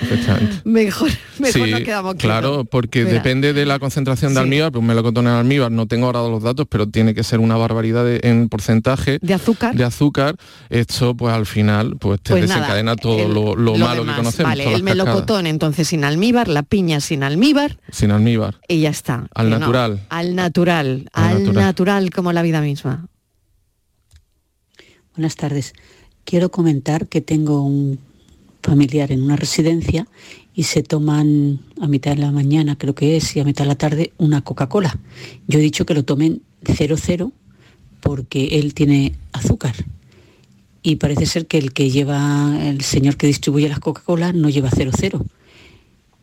efectivamente. mejor mejor Sí, nos quedamos quietos. Claro, porque depende de la concentración de Sí. almíbar, pues un melocotón en almíbar, no tengo ahora los datos, pero tiene que ser una barbaridad de- en porcentaje de azúcar. de azúcar. Esto, pues al final, pues te Pues nada, desencadena todo el- lo, lo malo demás. que conocemos. Vale, el melocotón entonces sin almíbar, la piña sin almíbar Sin almíbar. y ya está. Al no, natural. al natural, Al al natural. natural como la vida misma. Buenas tardes. Quiero comentar que tengo un familiar en una residencia y se toman a mitad de la mañana, creo que es, y a mitad de la tarde una Coca-Cola. Yo he dicho que lo tomen 00 porque él tiene azúcar. Y parece ser que el que lleva, el señor que distribuye las Coca-Cola no lleva 00.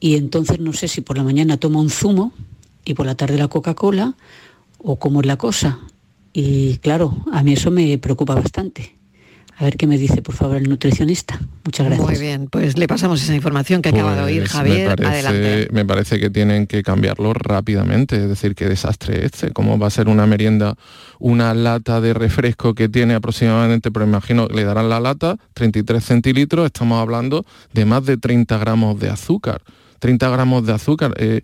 Y entonces no sé si por la mañana toma un zumo y por la tarde la Coca-Cola o cómo es la cosa. Y claro, a mí eso me preocupa bastante. A ver qué me dice, por favor, el nutricionista. Muchas gracias. Muy bien, pues le pasamos esa información que acaba de oír Pues Javier. Me parece, Adelante. me parece que tienen que cambiarlo rápidamente, es decir, qué desastre este, cómo va a ser una merienda, una lata de refresco que tiene aproximadamente, pero imagino que le darán la lata, 33 centilitros, estamos hablando de más de 30 gramos de azúcar. 30 gramos de azúcar. eh,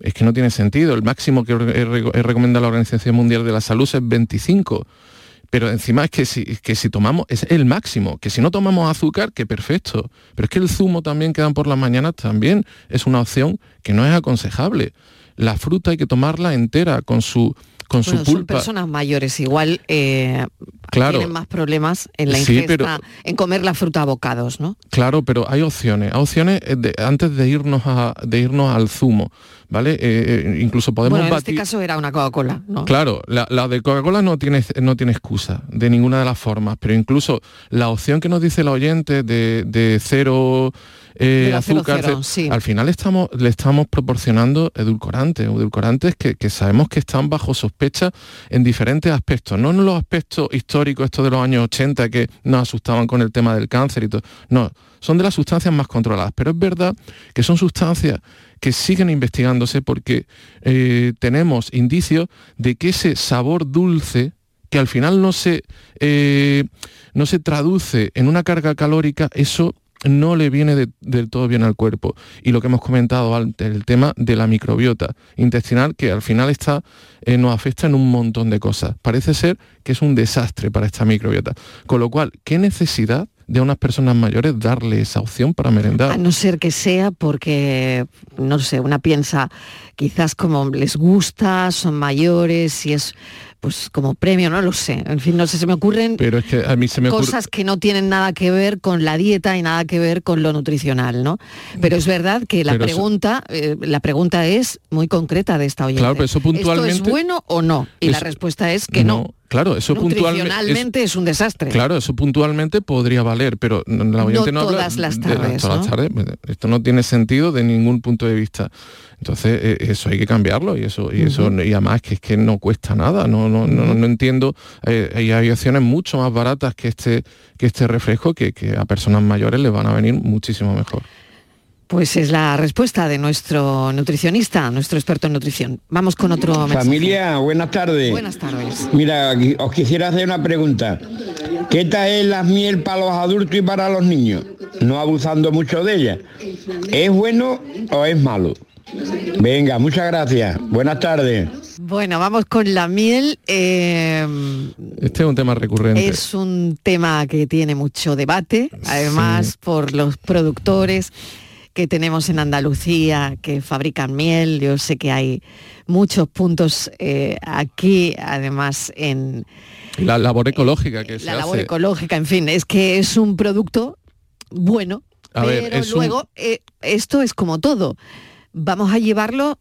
es que no tiene sentido. El máximo que re- re- recomienda la Organización Mundial de la Salud es 25. Pero encima es que si, que si tomamos, es el máximo, que si no tomamos azúcar, que perfecto. Pero es que el zumo también que dan por las mañanas también es una opción que no es aconsejable. La fruta hay que tomarla entera, con su, con Bueno, su son pulpa. personas mayores, igual eh, Claro. tienen más problemas en la Sí, ingesta, pero- en comer la fruta a bocados, ¿no? Claro, pero hay opciones. Hay opciones eh, de- antes de irnos, a, de irnos al zumo, ¿vale? Eh, eh, incluso podemos bueno, en batir... este caso era una Coca-Cola, ¿no? Claro, la, la de Coca-Cola no tiene, no tiene excusa de ninguna de las formas, pero incluso la opción que nos dice el oyente de, de cero eh, azúcar, sí. al final estamos, le estamos proporcionando edulcorantes, edulcorantes que, que sabemos que están bajo sospecha en diferentes aspectos, no en los aspectos históricos, estos de los años 80 que nos asustaban con el tema del cáncer y todo, no, son de las sustancias más controladas, pero es verdad que son sustancias que siguen investigándose porque eh, tenemos indicios de que ese sabor dulce, que al final no se, eh, no se traduce en una carga calórica, eso no le viene de- del todo bien al cuerpo. Y lo que hemos comentado antes, el tema de la microbiota intestinal, que al final está, eh, nos afecta en un montón de cosas. Parece ser que es un desastre para esta microbiota. Con lo cual, ¿qué necesidad de unas personas mayores darle esa opción para merendar? A no ser que sea porque, no sé, una piensa quizás como les gusta, son mayores, si es pues como premio, no lo sé. En fin, no sé, se me ocurren Pero es que a mí se me ocurre... cosas que no tienen nada que ver con la dieta y nada que ver con lo nutricional, ¿no? Pero es verdad que la Pero eso- pregunta, eh, la pregunta es muy concreta de esta oyente. Claro, pero eso ¿Esto puntualmente- es bueno o no? Y la respuesta es que no. Claro, eso puntualmente... Es, un desastre. Claro, eso puntualmente podría valer, pero la oyente no, habla todas las de tardes, todas las ¿no? tardes. Esto no tiene sentido de ningún punto de vista. Entonces, eh, eso hay que cambiarlo y eso y eso y además que es que no cuesta nada. No no, no, no entiendo. eh, hay opciones mucho más baratas que este que este refresco que, que a personas mayores les van a venir muchísimo mejor. Pues es la respuesta de nuestro nutricionista, nuestro experto en nutrición. Vamos con otro mensaje. Familia, buenas tardes. Buenas tardes. Mira, os quisiera hacer una pregunta. ¿Qué tal es la miel para los adultos y para los niños? No abusando mucho de ella. ¿Es bueno o es malo? Venga, muchas gracias. Buenas tardes. Bueno, vamos con la miel. eh, Este es un tema recurrente. es un tema que tiene mucho debate, además por los productores que tenemos en Andalucía que fabrican miel. Yo sé que hay muchos puntos eh, aquí, además en la labor ecológica que se la labor hace. ecológica, en fin, es que es un producto bueno, A ver, pero un- luego eh, esto es como todo. Vamos a llevarlo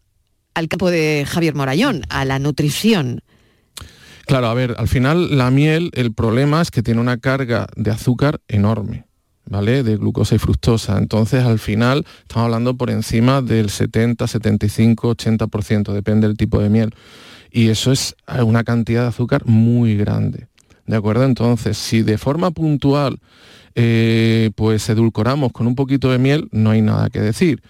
al campo de Javier Morayón, a la nutrición. Claro, a ver, al final la miel, el problema es que tiene una carga de azúcar enorme, ¿vale? De glucosa y fructosa. Entonces, al final, estamos hablando por encima del 70, 75, 80%, depende del tipo de miel. Y eso es una cantidad de azúcar muy grande. ¿De acuerdo? Entonces, si de forma puntual eh, pues edulcoramos con un poquito de miel, no hay nada que decir.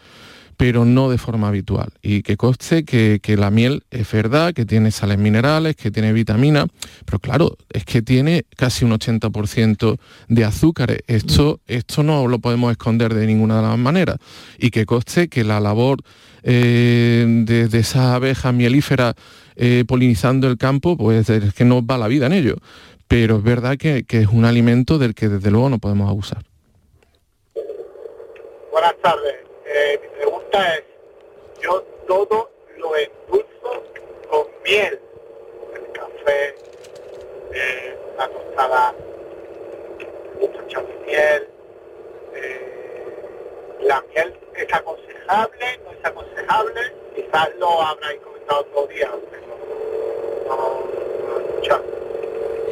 Pero no de forma habitual. Y que conste que, la miel es verdad, que tiene sales minerales, que tiene vitamina, pero claro, es que tiene casi un 80% de azúcares. Esto, esto no lo podemos esconder de ninguna de las maneras. Y que conste que la labor eh, de, de esas abejas mielíferas eh, polinizando el campo, pues es que no va la vida en ello. Pero es verdad que, que es un alimento del que desde luego no podemos abusar. Buenas tardes. Eh, mi pregunta es, yo todo lo endulzo con miel, el café, eh, la tostada, mucha miel, eh, la miel es aconsejable, no es aconsejable, quizás lo habráis comentado otro día, pero no,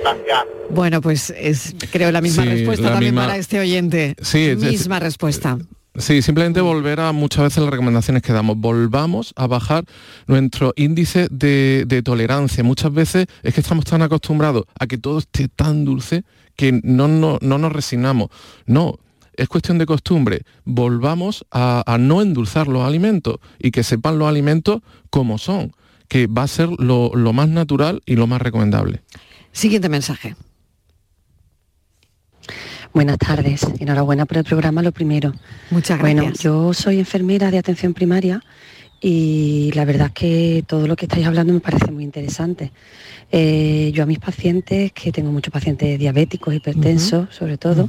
Gracias. Bueno, pues es creo la misma respuesta también para este oyente. Sí, misma respuesta. Sí, simplemente volver a muchas veces las recomendaciones que damos. Volvamos a bajar nuestro índice de, tolerancia. Muchas veces es que estamos tan acostumbrados a que todo esté tan dulce que no, no, nos resignamos. No, es cuestión de costumbre. Volvamos a, no endulzar los alimentos y que sepan los alimentos como son, que va a ser lo más natural y lo más recomendable. Siguiente mensaje. Buenas tardes, enhorabuena por el programa, lo primero. Muchas gracias. Bueno, yo soy enfermera de atención primaria y la verdad es que todo lo que estáis hablando me parece muy interesante. Eh, yo a mis pacientes, que tengo muchos pacientes diabéticos, hipertensos, sobre todo,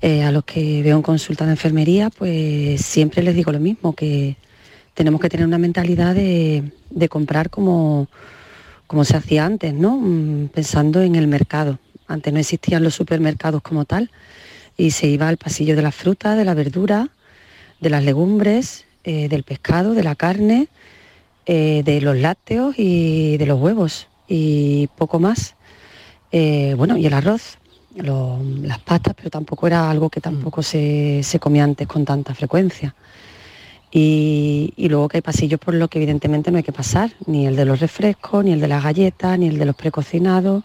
eh, a los que veo en consulta de enfermería, pues siempre les digo lo mismo, que tenemos que tener una mentalidad de, comprar como, como se hacía antes, ¿no? Mm, pensando en el mercado antes no existían los supermercados como tal y se iba al pasillo de la fruta, de la verdura, de las legumbres, eh, del pescado, de la carne, eh, de los lácteos y de los huevos y poco más. Eh, bueno, y el arroz, las pastas, pero tampoco era algo que tampoco se, comía antes con tanta frecuencia. Y, y, luego que hay pasillos por lo que evidentemente no hay que pasar, ni el de los refrescos, ni el de las galletas, ni el de los precocinados,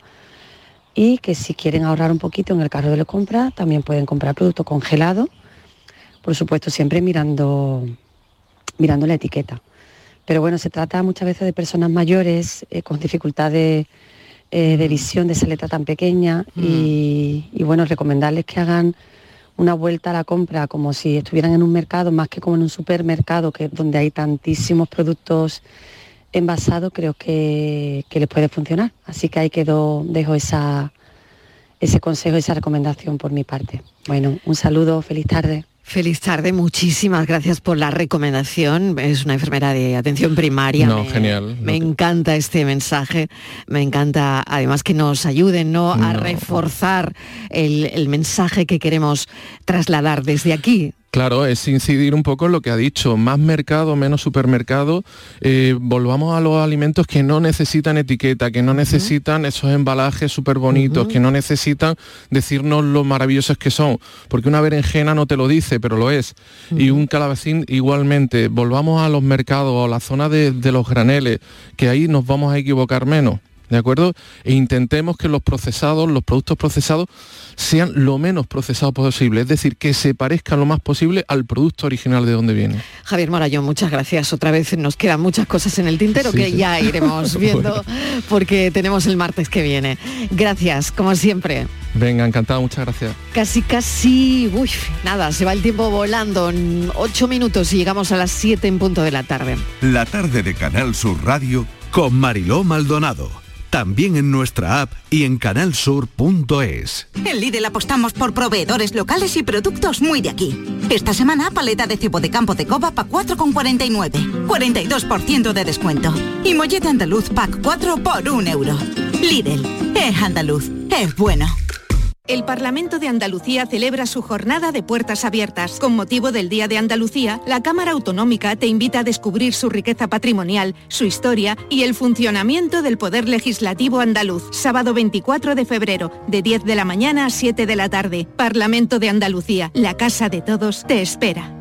y que si quieren ahorrar un poquito en el carro de la compra, también pueden comprar producto congelado, por supuesto siempre mirando, mirando la etiqueta. Pero bueno, se trata muchas veces de personas mayores eh, con dificultades eh, de visión de esa letra tan pequeña mm. y, bueno, recomendarles que hagan una vuelta a la compra como si estuvieran en un mercado, más que como en un supermercado, que donde hay tantísimos productos envasado creo que, les puede funcionar. Así que ahí quedó, dejo esa, ese consejo, esa recomendación por mi parte. Bueno, un saludo, feliz tarde. Feliz tarde, muchísimas gracias por la recomendación. Es una enfermera de atención primaria. No, genial. Me encanta este mensaje. Me encanta además que nos ayuden ¿no? a reforzar el, el mensaje que queremos trasladar desde aquí, Claro, es incidir un poco en lo que ha dicho, más mercado, menos supermercado, eh, volvamos a los alimentos que no necesitan etiqueta, que no necesitan esos embalajes súper bonitos, que no necesitan decirnos lo maravillosos que son, porque una berenjena no te lo dice, pero lo es, y un calabacín igualmente, volvamos a los mercados, a la zona de los graneles, que ahí nos vamos a equivocar menos. ¿De acuerdo? E intentemos que los procesados, los productos procesados, sean lo menos procesados posible, es decir, que se parezcan lo más posible al producto original de donde viene. Javier Morayón, muchas gracias. Otra vez nos quedan muchas cosas en el tintero que ya iremos viendo porque tenemos el martes que viene. Gracias, como siempre. Venga, encantado, muchas gracias. Casi, casi, uy, nada, se va el tiempo volando. En ocho minutos y llegamos a las siete en punto de la tarde. La tarde de Canal Sur Radio con Mariló Maldonado también en nuestra app y en canalsur.es. En Lidl apostamos por proveedores locales y productos muy de aquí. Esta semana, paleta de cebo de campo de coba para 4,49. 42% de descuento. Y mollete andaluz pack 4 por 1 euro. Lidl, es andaluz, es bueno. El Parlamento de Andalucía celebra su jornada de puertas abiertas. Con motivo del Día de Andalucía, la Cámara Autonómica te invita a descubrir su riqueza patrimonial, su historia y el funcionamiento del Poder Legislativo andaluz. Sábado 24 de febrero, de 10 de la mañana a 7 de la tarde. Parlamento de Andalucía, la casa de todos, te espera.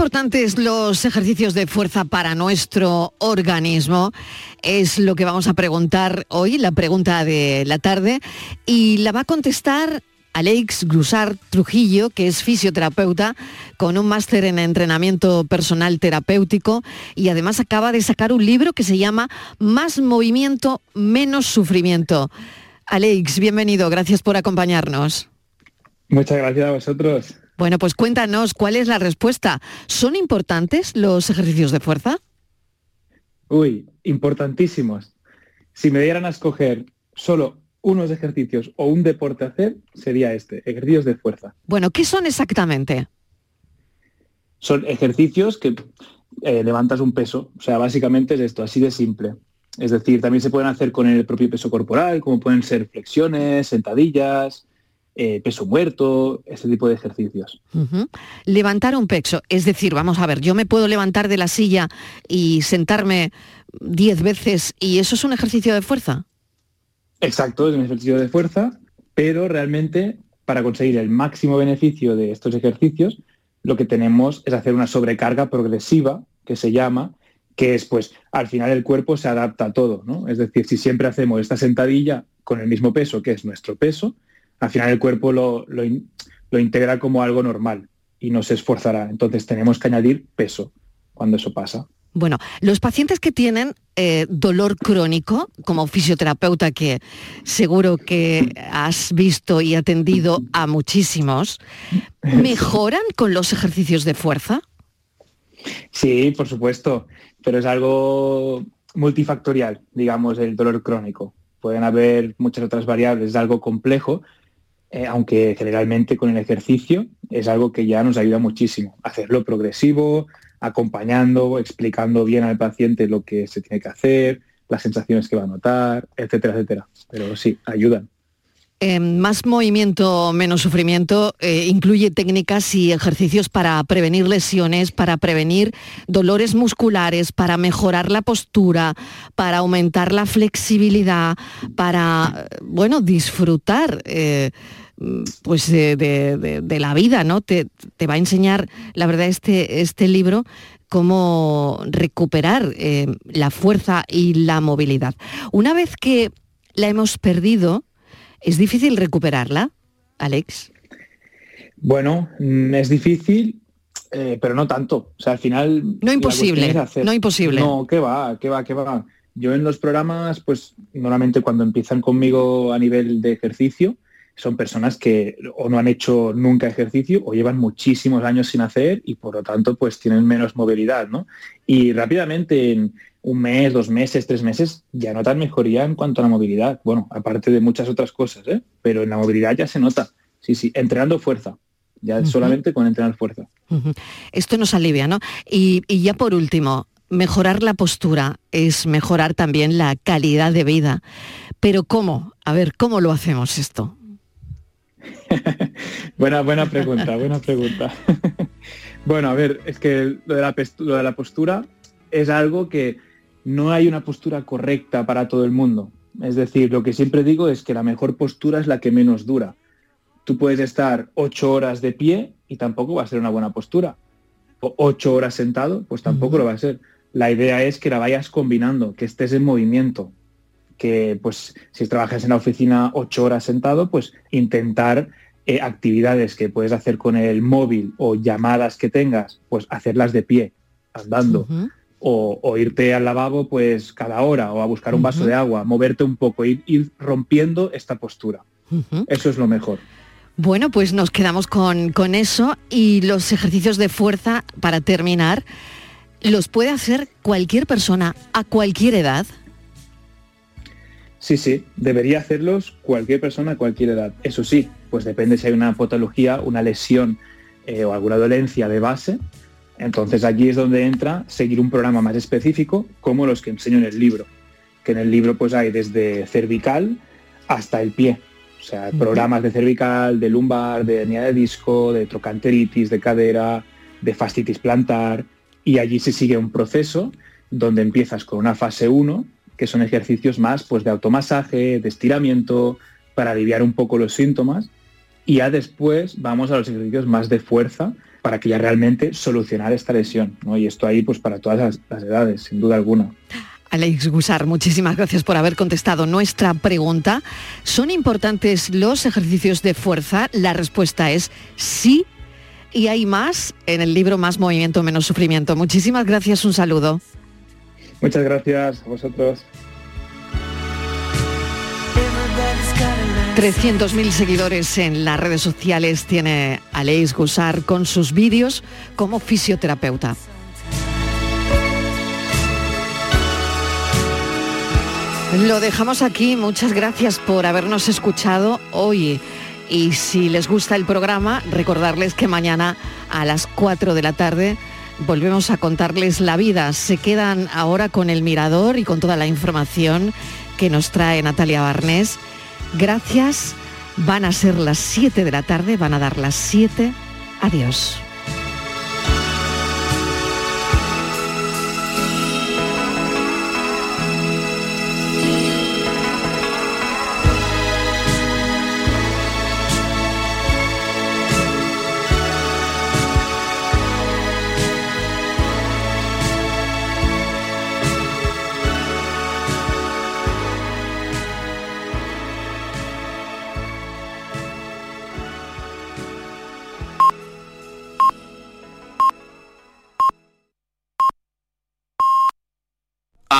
Importantes los ejercicios de fuerza para nuestro organismo? Es lo que vamos a preguntar hoy, la pregunta de la tarde, y la va a contestar Alex Grusar Trujillo, que es fisioterapeuta con un máster en entrenamiento personal terapéutico y además acaba de sacar un libro que se llama Más movimiento, menos sufrimiento. Alex, bienvenido, gracias por acompañarnos. Muchas gracias a vosotros. Bueno, pues cuéntanos cuál es la respuesta. ¿Son importantes los ejercicios de fuerza? Uy, importantísimos. Si me dieran a escoger solo unos ejercicios o un deporte a hacer, sería este, ejercicios de fuerza. Bueno, ¿qué son exactamente? Son ejercicios que eh, levantas un peso. O sea, básicamente es esto, así de simple. Es decir, también se pueden hacer con el propio peso corporal, como pueden ser flexiones, sentadillas, eh, peso muerto, ese tipo de ejercicios. Levantar un peso, es decir, vamos a ver, yo me puedo levantar de la silla y sentarme 10 veces y eso es un ejercicio de fuerza. Exacto, es un ejercicio de fuerza, pero realmente para conseguir el máximo beneficio de estos ejercicios, lo que tenemos es hacer una sobrecarga progresiva, que se llama, que es pues al final el cuerpo se adapta a todo, ¿no? Es decir, si siempre hacemos esta sentadilla con el mismo peso, que es nuestro peso, al final el cuerpo lo, lo, integra como algo normal y no se esforzará. Entonces tenemos que añadir peso cuando eso pasa. Bueno, los pacientes que tienen eh, dolor crónico, como fisioterapeuta que seguro que has visto y atendido a muchísimos, ¿mejoran con los ejercicios de fuerza? Sí, por supuesto, pero es algo multifactorial, digamos, el dolor crónico. Pueden haber muchas otras variables, es algo complejo, eh, aunque generalmente con el ejercicio es algo que ya nos ayuda muchísimo. Hacerlo progresivo, acompañando, explicando bien al paciente lo que se tiene que hacer, las sensaciones que va a notar, etcétera, etcétera. Pero sí, ayudan. Em, más movimiento, menos sufrimiento, eh, incluye técnicas y ejercicios para prevenir lesiones, para prevenir dolores musculares, para mejorar la postura, para aumentar la flexibilidad, para, bueno, disfrutar eh, pues de, la vida, ¿no? Te, va a enseñar, la verdad, este, este libro cómo recuperar eh, la fuerza y la movilidad. Una vez que la hemos perdido, ¿es difícil recuperarla, Alex? Bueno, mm, es difícil, eh, pero no tanto. O sea, al final... No imposible, no imposible. No, ¿qué va? ¿Qué va? ¿Qué va? Yo en los programas, pues normalmente cuando empiezan conmigo a nivel de ejercicio, son personas que o no han hecho nunca ejercicio o llevan muchísimos años sin hacer y por lo tanto pues tienen menos movilidad, ¿no? Y rápidamente en un mes, dos meses, tres meses ya notan mejoría en cuanto a la movilidad. Bueno, aparte de muchas otras cosas, ¿eh? Pero en la movilidad ya se nota. Sí, sí, entrenando fuerza. Ya solamente con entrenar fuerza. Esto nos alivia, ¿no? Y, y ya por último, mejorar la postura es mejorar también la calidad de vida. Pero ¿cómo? A ver, ¿cómo lo hacemos esto? buena, buena pregunta, buena pregunta. bueno, a ver, es que lo de, la, lo de la postura es algo que no hay una postura correcta para todo el mundo. Es decir, lo que siempre digo es que la mejor postura es la que menos dura. Tú puedes estar ocho horas de pie y tampoco va a ser una buena postura. O ocho horas sentado, pues tampoco lo va a ser. La idea es que la vayas combinando, que estés en movimiento que pues si trabajas en la oficina ocho horas sentado, pues intentar eh, actividades que puedes hacer con el móvil o llamadas que tengas, pues hacerlas de pie, andando. o, irte al lavabo pues cada hora o a buscar un vaso de agua, moverte un poco, ir, ir rompiendo esta postura. Eso es lo mejor. Bueno, pues nos quedamos con, con eso y los ejercicios de fuerza, para terminar, los puede hacer cualquier persona a cualquier edad. Sí, sí, debería hacerlos cualquier persona a cualquier edad. Eso sí, pues depende si hay una patología, una lesión eh, o alguna dolencia de base. Entonces allí es donde entra seguir un programa más específico como los que enseño en el libro. Que en el libro pues hay desde cervical hasta el pie. O sea, programas de cervical, de lumbar, de hernia de disco, de trocanteritis, de cadera, de fascitis plantar, Y allí se sigue un proceso donde empiezas con una fase 1, que son ejercicios más pues, de automasaje, de estiramiento, para aliviar un poco los síntomas. Y ya después vamos a los ejercicios más de fuerza para que ya realmente solucionar esta lesión. ¿no? Y esto ahí pues para todas las, las edades, sin duda alguna. Alex Gusar, muchísimas gracias por haber contestado nuestra pregunta. ¿Son importantes los ejercicios de fuerza? La respuesta es sí. Y hay más en el libro Más Movimiento, Menos Sufrimiento. Muchísimas gracias, un saludo. Muchas gracias a vosotros. 300.000 seguidores en las redes sociales tiene Alex Gusar con sus vídeos como fisioterapeuta. Lo dejamos aquí, muchas gracias por habernos escuchado hoy. Y si les gusta el programa, recordarles que mañana a las 4 de la tarde volvemos a contarles la vida. Se quedan ahora con el mirador y con toda la información que nos trae Natalia Barnés. Gracias. Van a ser las 7 de la tarde, van a dar las 7. Adiós.